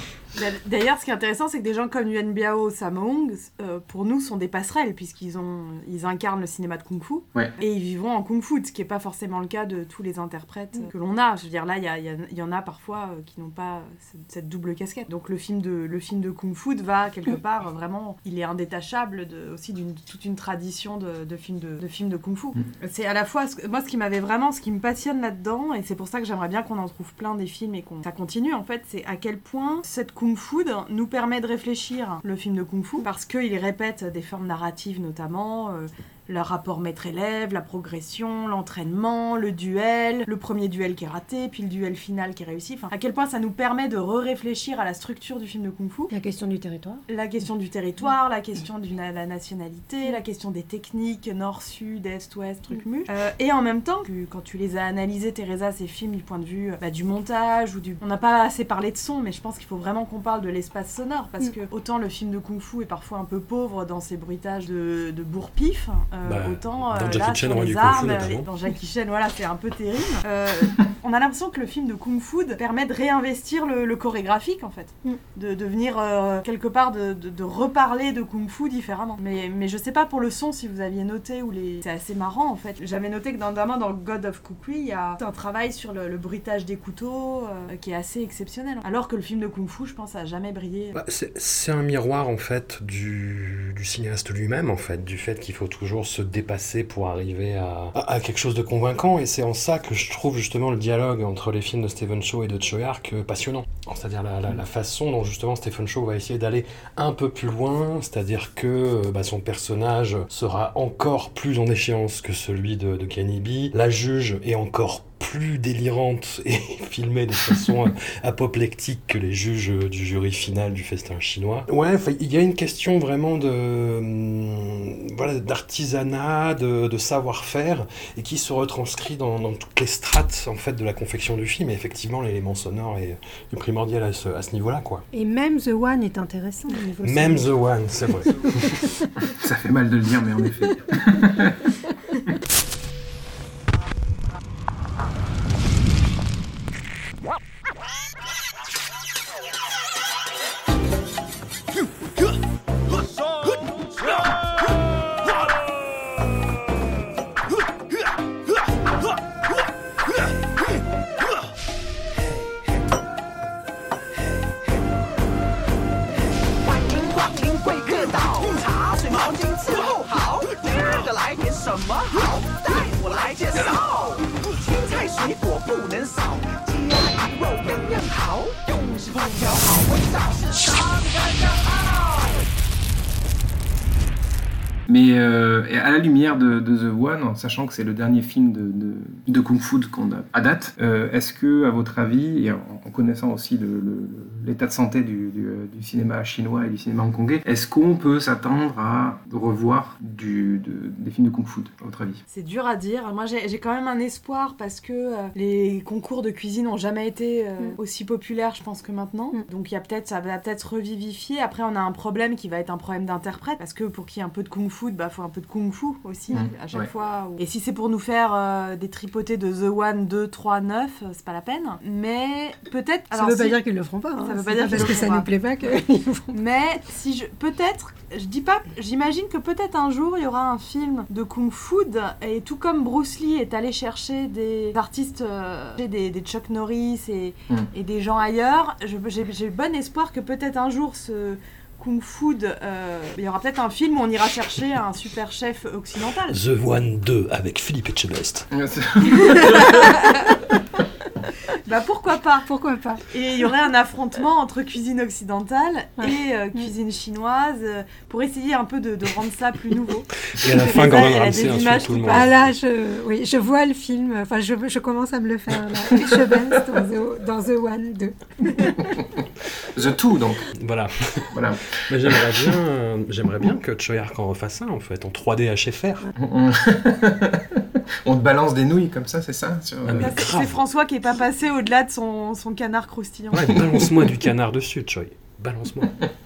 D'ailleurs, ce qui est intéressant, c'est que des gens comme Yuan Biao, Sammo Hung, euh, pour nous, sont des passerelles, puisqu'ils ont, ils incarnent le cinéma de Kung Fu. Ouais. Et ils vivront en Kung Fu, ce qui n'est pas forcément le cas de tous les interprètes que l'on a. Je veux dire, là, il y, a- il y a- il y en a parfois euh, qui n'ont pas cette, cette double casquette. Donc le film de, le film de Kung Fu va quelque part, euh, vraiment, il est indétachable de, aussi d'une toute une tradition de, de films de, de films de Kung Fu. C'est à la fois, ce moi, ce qui m'avait vraiment, ce qui me passionne là-dedans, et c'est pour ça que j'aimerais bien qu'on en trouve plein des films et qu'on ça continue, en fait, c'est à quel point cette Kung Fu nous permet de réfléchir le film de Kung Fu, parce qu'il répète des formes narratives notamment, euh, le rapport maître-élève, la progression, l'entraînement, le duel, le premier duel qui est raté, puis le duel final qui est réussi. Enfin, à quel point ça nous permet de re-réfléchir à la structure du film de Kung Fu. La question du territoire. La question du territoire, la question de la nationalité, la question des techniques, nord-sud, est-ouest, truc mu. Euh, et en même temps, quand tu les as analysés, Teresa, ces films du point de vue bah, du montage ou du... On n'a pas assez parlé de son, mais je pense qu'il faut vraiment qu'on parle de l'espace sonore, parce que autant le film de Kung Fu est parfois un peu pauvre dans ses bruitages de, de bourre-pif, Bah, autant euh, dans Jackie là, Chan, les Fu, armes, dans Jackie Chan, voilà, c'est un peu terrible. Euh, on a l'impression que le film de Kung Fu permet de réinvestir le, le chorégraphique, en fait. De, de venir euh, quelque part, de, de- de reparler de Kung Fu différemment. Mais, mais je sais pas pour le son si vous aviez noté ou les... C'est assez marrant, en fait. J'avais noté que dans- notamment dans God of Kukui, il y a un travail sur le, le bruitage des couteaux euh, qui est assez exceptionnel. Alors que le film de Kung Fu, je pense, a jamais brillé. Bah, c'est c'est un miroir en fait du, du cinéaste lui-même en fait, du fait qu'il faut toujours se dépasser pour arriver à, quelque chose de convaincant. Et c'est en ça que je trouve justement le dialogue entre les films de Stephen Chow et de Choyark passionnant. C'est-à-dire la façon dont justement Stephen Chow va essayer d'aller un peu plus loin, c'est-à-dire que euh, bah, son personnage sera encore plus en échéance que celui de, de Kenny B, la juge est encore plus délirante et filmée de façon apoplectique que les juges du jury final du festin chinois. Ouais, il y a une question vraiment de hum, voilà d'artisanat, de, de savoir-faire et qui se retranscrit dans, dans toutes les strates en fait de la confection du film. Et effectivement, l'élément sonore est, est primordial à ce, à ce niveau-là, quoi. Et même The One est intéressant au niveau Même sonore. The One, c'est vrai. Ça fait mal de le dire, mais en effet. Et à la lumière de, de The One, en sachant que c'est le dernier film de, de, de Kung Fu qu'on a à date, euh, est-ce que, à votre avis, et en, en connaissant aussi l'état de santé du, du, euh, du cinéma chinois et du cinéma hongkongais, est-ce qu'on peut s'attendre à revoir du, de- des films de Kung Fu, à votre avis? C'est dur à dire. Moi, j'ai quand même un espoir parce que euh, les concours de cuisine n'ont jamais été euh, aussi populaires, je pense, que maintenant. Donc, il y a peut-être, ça va peut-être revivifier. Après, on a un problème qui va être un problème d'interprète parce que pour qu'il y ait un peu de kung-fu, bah, faut un peu de kung-fu aussi Mm. à chaque Ouais. fois. Et si c'est pour nous faire euh, des tripotés de The One, 2, 3, 9, euh, c'est pas la peine. Mais peut-être. Ça alors, veut pas si- dire qu'ils le feront pas. hein. Ça veut C'est pas dire parce qu'ils que ça nous pas. plaît pas que. Mais si je peut-être, je dis pas, j'imagine que peut-être un jour il y aura un film de kung fu et tout comme Bruce Lee est allé chercher des artistes, euh, des, des Chuck Norris et, Mm. et des gens ailleurs, j'ai bon espoir que peut-être un jour ce kung fu, euh, il y aura peut-être un film où on ira chercher un super chef occidental. The One 2 avec Philippe Etchebest. Bah pourquoi pas Pourquoi pas Et il y aurait un affrontement entre cuisine occidentale et euh, cuisine chinoise euh, pour essayer un peu de, de rendre ça plus nouveau. Et à la fin, y a Ramsay des insulte images tout le monde. Ah là, je, oui, je vois le film, enfin je, je commence à me le faire là. Dans The, dans The One 2. The Two, donc. Voilà. Voilà. Mais j'aimerais bien, euh, j'aimerais bien que Choyark en refasse un, en fait, en 3D HFR. On te balance des nouilles comme ça, c'est ça? Sur- Ah. C'est François qui est pas passé au-delà de son, son canard croustillant. Ouais, balance-moi du canard dessus, Choy. Balance-moi.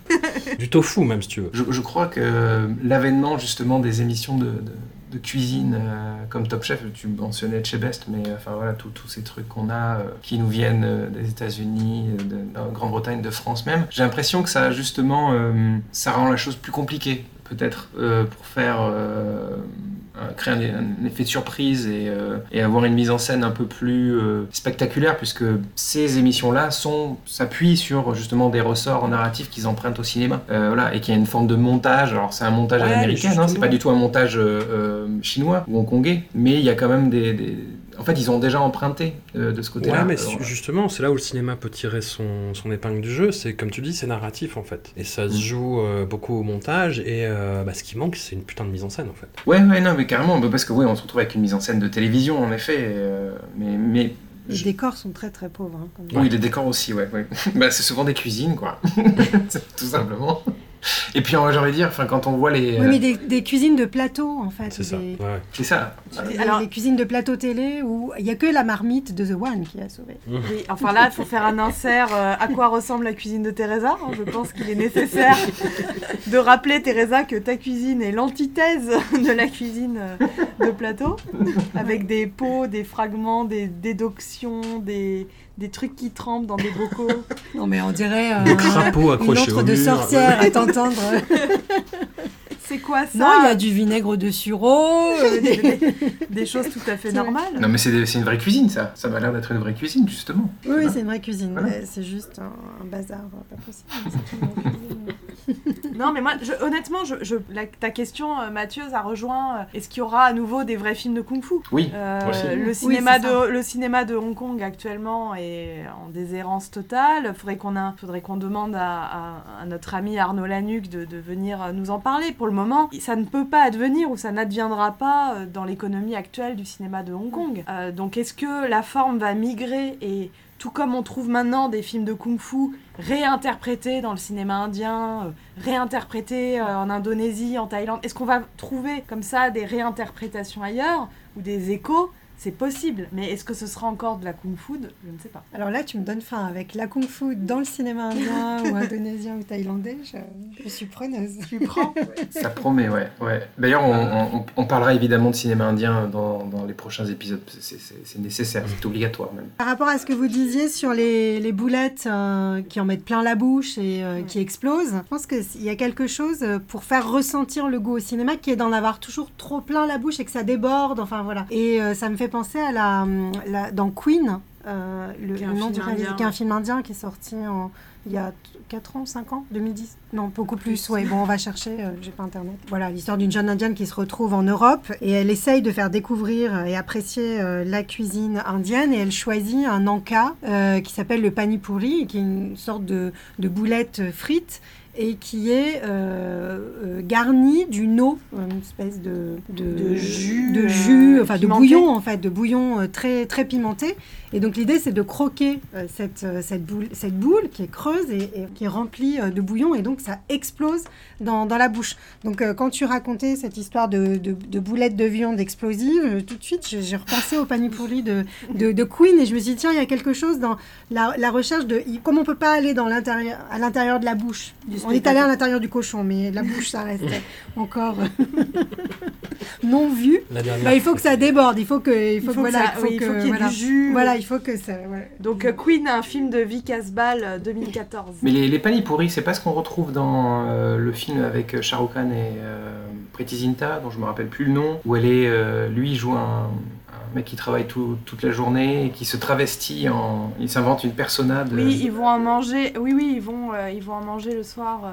du tofu, même, si tu veux. Je, je crois que l'avènement justement des émissions de, de- de cuisine euh, comme Top Chef, tu mentionnais chez Best, mais euh, enfin voilà, tous tous ces trucs qu'on a euh, qui nous viennent euh, des États-Unis, de, de Grande-Bretagne, de France même, j'ai l'impression que ça justement, euh, ça rend la chose plus compliquée peut-être euh, pour faire euh, créer un, un effet de surprise et, euh, et avoir une mise en scène un peu plus euh, spectaculaire puisque ces émissions-là s'appuient sur justement des ressorts narratifs qu'ils empruntent au cinéma. Euh, voilà et qu'il y a une forme de montage. Alors c'est un montage à Ouais, l'américaine hein, c'est pas du tout un montage euh, euh, chinois ou hongkongais mais il y a quand même des, des- en fait ils ont déjà emprunté euh, de ce côté-là Ouais, mais Alors, justement, c'est là où le cinéma peut tirer son, son épingle du jeu. C'est comme tu dis, c'est narratif en fait. Et ça Mm. se joue euh, beaucoup au montage. Et euh, bah, ce qui manque, c'est une putain de mise en scène en fait. Ouais, ouais, non, mais carrément, bah, parce que oui, on se retrouve avec une mise en scène de télévision, en effet, euh, mais, mais Les décors sont très très pauvres. hein, comme oui, les décors aussi, ouais, ouais. bah, c'est souvent des cuisines, quoi, tout simplement. Et puis, euh, j'ai envie de dire, quand on voit les, Oui, euh, mais des, des cuisines de plateau en fait. c'est ça, des- c'est ça. des- Alors- des cuisines de plateau télé où il n'y a que la marmite de The One qui a sauvé. Oui, enfin là, il faut faire un insert euh, à quoi ressemble la cuisine de Teresa. hein. Je pense qu'il est nécessaire de rappeler, Teresa, que ta cuisine est l'antithèse de la cuisine euh, de plateau, avec des pots, des fragments, des dédoctions, des, des trucs qui trempent dans des bocaux. Non, mais on dirait euh, Des crapauds une autre au de sorcière à t'entendre. C'est quoi ça Non, il y a du vinaigre de sureau. euh, des- des, des choses tout à fait normales. Non, mais c'est une vraie cuisine, ça. Ça m'a l'air d'être une vraie cuisine, justement. Oui, oui, c'est une vraie cuisine. Voilà. C'est juste un, un bazar pas possible. Non, mais moi, je- honnêtement, je, je- la- ta question, euh, Mathieu, ça rejoint. euh, Est-ce qu'il y aura à nouveau des vrais films de kung-fu? Oui, Euh, aussi. le, Oui, cinéma de, le cinéma de Hong Kong actuellement est en déshérence totale. Faudrait qu'on faudrait qu'on demande à, à- à notre ami Arnaud Lanuc de, de venir nous en parler. Pour le moment, ça ne peut pas advenir ou ça n'adviendra pas euh, dans l'économie actuelle du cinéma de Hong Kong. Euh, donc, est-ce que la forme va migrer et tout comme on trouve maintenant des films de kung-fu réinterprétés dans le cinéma indien, euh, réinterprétés en Indonésie, en Thaïlande, est-ce qu'on va trouver comme ça des réinterprétations ailleurs ou des échos C'est possible, mais est-ce que ce sera encore de la kung-fu Je ne sais pas. Alors là, tu me donnes faim avec la kung fu dans le cinéma indien ou indonésien ou thaïlandais. Je, je suis preneuse. Tu prends Ça promet, ouais. ouais. D'ailleurs, on, on- on parlera évidemment de cinéma indien dans, dans les prochains épisodes. C'est- nécessaire, c'est obligatoire même. Par rapport à ce que vous disiez sur les, les boulettes euh, qui en mettent plein la bouche et euh, qui explosent, je pense qu'il y a quelque chose euh, pour faire ressentir le goût au cinéma qui est d'en avoir toujours trop plein la bouche et que ça déborde. Enfin voilà. Et euh, ça me fait penser à la, la- dans Queen. euh, le, nom du réalisateur, qui est un film indien qui est sorti en, il y a 4 ans, 5 ans, 2010 Non, beaucoup plus, ouais. Bon, on va chercher, euh, j'ai pas internet. Voilà, l'histoire d'une jeune indienne qui se retrouve en Europe et elle essaye de faire découvrir et apprécier euh, la cuisine indienne et elle choisit un anka euh, qui s'appelle le pani puri, qui est une sorte de, de boulette frite. Et qui est euh, euh, garni d'une eau, une espèce de, De jus, de euh, jus, enfin de bouillon en fait, de bouillon euh, très très pimenté. Et donc l'idée c'est de croquer euh, cette, euh, cette, boule, cette boule qui est creuse et, et qui est remplie euh, de bouillon et donc ça explose dans, dans la bouche. Donc euh, quand tu racontais cette histoire de, de, de boulettes de viande explosives, euh, tout de suite j'ai repensé au panipuri de, de, de Queen et je me suis dit tiens il y a quelque chose dans la, la recherche de comme on peut pas aller dans l'intérieur à l'intérieur de la bouche. On est allé à l'intérieur du cochon mais la bouche ça reste encore non vu. Bah, il faut que ça déborde, il faut que il faut, Il que, faut que voilà, ça- oui, il faut qu'il y ait voilà. du jus. Voilà, il faut que ça ouais. Donc euh, Queen, un film de Vic Asbal euh, 2014. Mais les, les panipouris, c'est pas ce qu'on retrouve dans euh, le film avec euh, Shah Rukh Khan et euh, Preeti Zinta, dont je me rappelle plus le nom, où elle est, euh, lui, il joue un, un mec qui travaille tout- toute la journée et qui se travestit en, il s'invente une persona de. Oui, ils vont en manger. Oui, oui, ils vont, euh, ils vont en manger le soir. euh,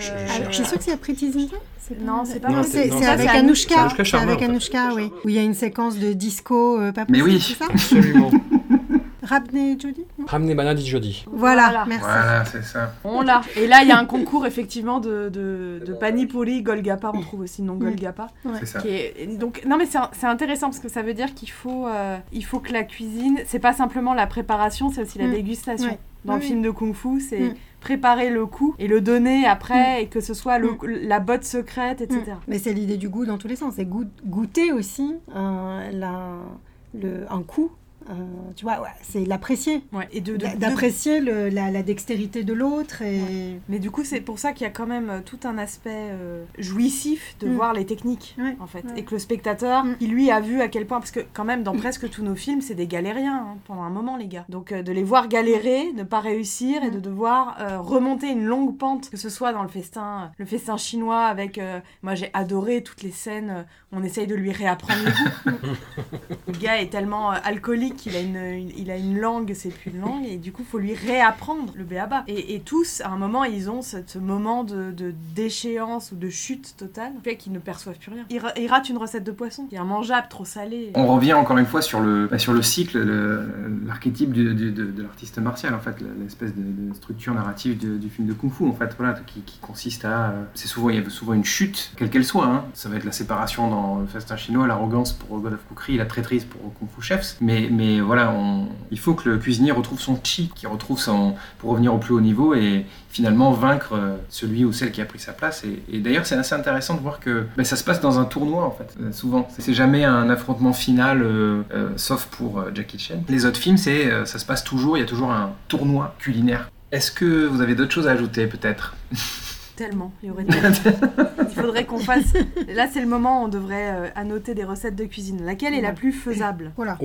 euh, Ah, je suis sûre que c'est Pretty Zinta? Non, c'est pas Non, c'est avec Anouchka. Sharma, avec en fait. Anouchka, oui. Où il y a une séquence de disco euh, pas Mais possible, oui, c'est ça? Absolument. Rabney Jody non Ramener Banadi Jody. Voilà, Voilà. merci. Voilà, c'est ça. On l'a. Et là, il y a un concours effectivement de, de, de Panipuri, Golgappa, on trouve aussi le nom Mm. Golgappa. Ouais. C'est ça. Qui est... Donc, non, mais c'est c'est intéressant parce que ça veut dire qu'il faut, euh, il faut que la cuisine, c'est pas simplement la préparation, c'est aussi la Mm. dégustation. Ouais. Dans le film de Kung Fu, c'est Mm. préparer le coup et le donner après et que ce soit le- la botte secrète, etc. Mm. Mais c'est l'idée du goût dans tous les sens. C'est goût- goûter aussi la, le, un coup. Euh, tu vois, ouais, c'est l'apprécier. Ouais, et de, de- D'a- de- D'apprécier le- la, la dextérité de l'autre. Et... Mais du coup, c'est pour ça qu'il y a quand même euh, tout un aspect euh, jouissif de Mm. voir les techniques, Ouais, en fait. ouais. Et que le spectateur, Mm. il lui a vu à quel point, parce que quand même, dans presque tous nos films, c'est des galériens hein, pendant un moment, les gars. Donc euh, de les voir galérer, ne pas réussir, et Mm. de devoir euh, remonter une longue pente, que ce soit dans le festin, le festin chinois, avec... euh, moi, j'ai adoré toutes les scènes, on essaye de lui réapprendre le goût. le gars est tellement euh, alcoolique qu'il a une, il a une langue, c'est plus une langue, et du coup, faut lui réapprendre le béaba. Et, tous, à un moment, ils ont ce, moment de, déchéance ou de chute totale, fait qu'ils ne perçoivent plus rien. Ils, ra- ils ratent une recette de poisson, qui est immangeable, trop salé. On revient encore une fois sur le, bah, sur le cycle, le- l'archétype de, de l'artiste martial, en fait, l'espèce de, structure narrative du, film de Kung Fu, en fait, voilà, qui, consiste à. C'est souvent, il y a souvent une chute, quelle qu'elle soit. hein. Ça va être la séparation dans le festin chinois, l'arrogance pour God of Cookery, la traîtrise pour Kung Fu Chefs. Mais voilà, on- il faut que le cuisinier retrouve son chi, qu'il retrouve son. pour revenir au plus haut niveau et finalement vaincre euh, celui ou celle qui a pris sa place. Et, d'ailleurs, c'est assez intéressant de voir que bah, ça se passe dans un tournoi, en fait, euh, souvent. C'est jamais un affrontement final, euh, sauf pour Jackie Chan. Les autres films, c'est, ça se passe toujours, il y a toujours un tournoi culinaire. Est-ce que vous avez d'autres choses à ajouter, peut-être? Tellement, il y aurait tellement. Il faudrait qu'on fasse. Là, c'est le moment où on devrait euh, annoter des recettes de cuisine. Laquelle est la plus faisable? Voilà.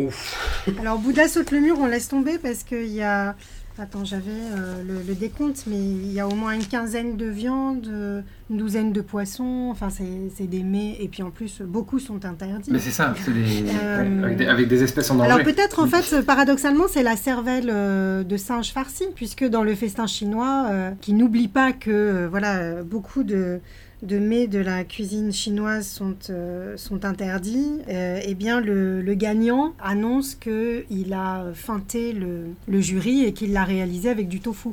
Alors, Bouddha saute le mur, on laisse tomber parce qu'il y a. Attends, j'avais euh, le, le décompte, mais il y a au moins une quinzaine de viandes, euh, une douzaine de poissons. Enfin, c'est des mets. Et puis en plus, beaucoup sont interdits. Mais c'est ça, c'est des, Euh, avec, des, avec des espèces en danger. Alors peut-être en fait, paradoxalement, c'est la cervelle euh, de singe farci, puisque dans le festin chinois, qui n'oublie pas que voilà, beaucoup de de mets de la cuisine chinoise sont, euh, sont interdits, euh, eh bien le, le gagnant annonce qu'il a feinté le, le jury et qu'il l'a réalisé avec du tofu.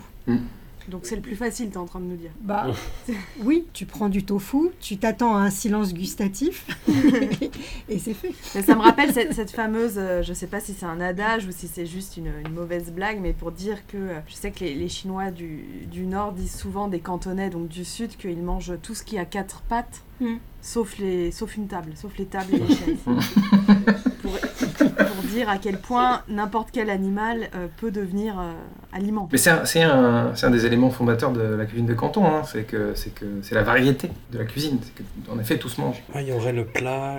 Donc c'est le plus facile, t'es en train de nous dire. Bah, oui, tu prends du tofu, tu t'attends à un silence gustatif, et c'est fait. Mais ça me rappelle cette, cette fameuse, euh, je sais pas si c'est un adage ou si c'est juste une, une mauvaise blague, mais pour dire que euh, je sais que les, les Chinois du, du Nord disent souvent des Cantonais, donc du Sud, qu'ils mangent tout ce qui a quatre pattes, Mm. sauf, les, sauf une table, sauf les tables et les chaises. Dire à quel point n'importe quel animal euh, peut devenir euh, aliment. Mais c'est un, c'est un, des éléments fondateurs de la cuisine de Canton, hein. c'est que c'est que c'est la variété de la cuisine, c'est que en effet tous mangent. Ah, il y aurait le plat.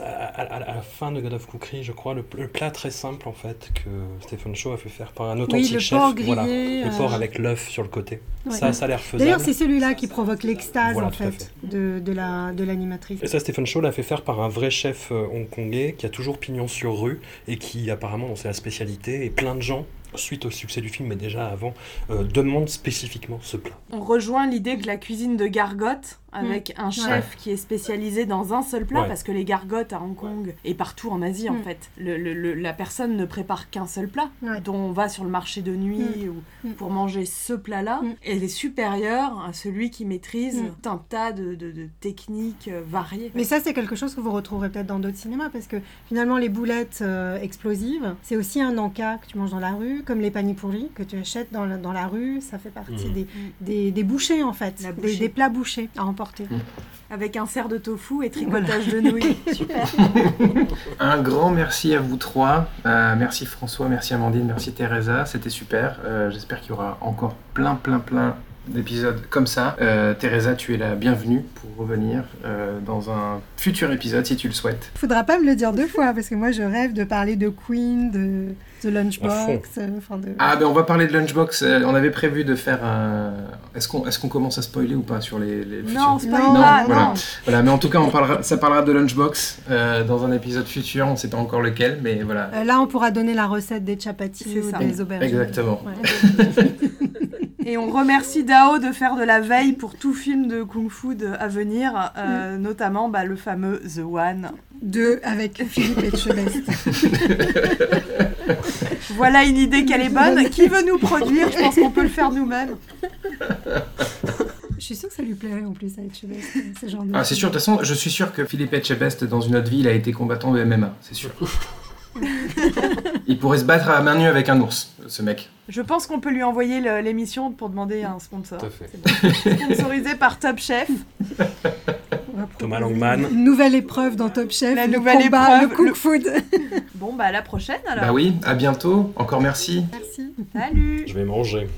Euh, à, à- à la fin de God of Cookery, je crois, le, le plat très simple en fait que Stephen Shaw a fait faire par un authentique le chef. porc voilà, grillé, le euh, porc avec l'œuf sur le côté. Ouais. Ça, ça a l'air faisable. D'ailleurs, c'est celui-là qui provoque l'extase Voilà, en fait, de, de la de l'animatrice. Et ça, Stephen Shaw l'a fait faire par un vrai chef euh, hongkongais qui a toujours pignon sur rue et qui apparemment, c'est la spécialité. Et plein de gens, suite au succès du film, mais déjà avant, euh, demandent spécifiquement ce plat. On rejoint l'idée que la cuisine de Gargotte, avec un Ouais. chef qui est spécialisé dans un seul plat, Ouais. parce que les gargotes à Hong Kong et partout en Asie, en Mm. fait, le- le- le- la personne ne prépare qu'un seul plat, dont on va sur le marché de nuit ou pour manger ce plat-là. Elle est supérieure à celui qui maîtrise Mm. tout un tas de, de- de techniques euh, variées. Mais ça, c'est quelque chose que vous retrouverez peut-être dans d'autres cinémas, parce que finalement, les boulettes euh, explosives, c'est aussi un encas que tu manges dans la rue, comme les panipouris que tu achètes dans la, dans la rue. Ça fait partie des, des, des bouchées, en fait, des plats bouchés à emporter. Avec un cerf de tofu et tricotage de nouilles. Super. Un grand merci à vous trois. Euh, merci François, merci Amandine, merci Teresa. C'était super. Euh, J'espère qu'il y aura encore plein, plein, plein d'épisodes comme ça. Euh, Teresa, tu es la bienvenue pour revenir euh, dans un futur épisode si tu le souhaites. Faudra pas me le dire deux fois, parce que moi, je rêve de parler de Queen, de Lunchbox, euh, enfin de... Ah ben on va parler de Lunchbox. Euh, on avait prévu de faire un. Est-ce qu'on est-ce qu'on commence à spoiler ou pas sur les, les futurs? Non, spoil pas, voilà. non. Voilà, mais en tout cas on parlera, ça parlera de Lunchbox euh, dans un épisode futur. On ne sait pas encore lequel, mais voilà. Euh, là, on pourra donner la recette des chapatis ou ça. des aubergines. Exactement. Ouais. Et on remercie Dao de faire de la veille pour tout film de Kung Fu de- à venir, euh, notamment bah, le fameux The One. Deux avec Philippe Etchebest. Voilà une idée qu'elle est bonne. Qui veut nous produire? Je pense qu'on peut le faire nous-mêmes. Je suis sûre que ça lui plairait en plus à Etchebest, ce genre de... Ah, c'est sûr, de toute façon, je suis sûr que Philippe Etchebest, dans une autre vie, il a été combattant de MMA, c'est sûr. il pourrait se battre à main nue avec un ours, ce mec. Je pense qu'on peut lui envoyer l'émission pour demander un sponsor. Tout à fait. Bon. Sponsorisé par Top Chef. Thomas Langman. Une nouvelle épreuve dans Top Chef, La le nouvelle combat, épreuve, le cook le- food. Bon, bah à la prochaine alors. Bah oui, à bientôt, encore merci. Merci. Salut. Je vais manger.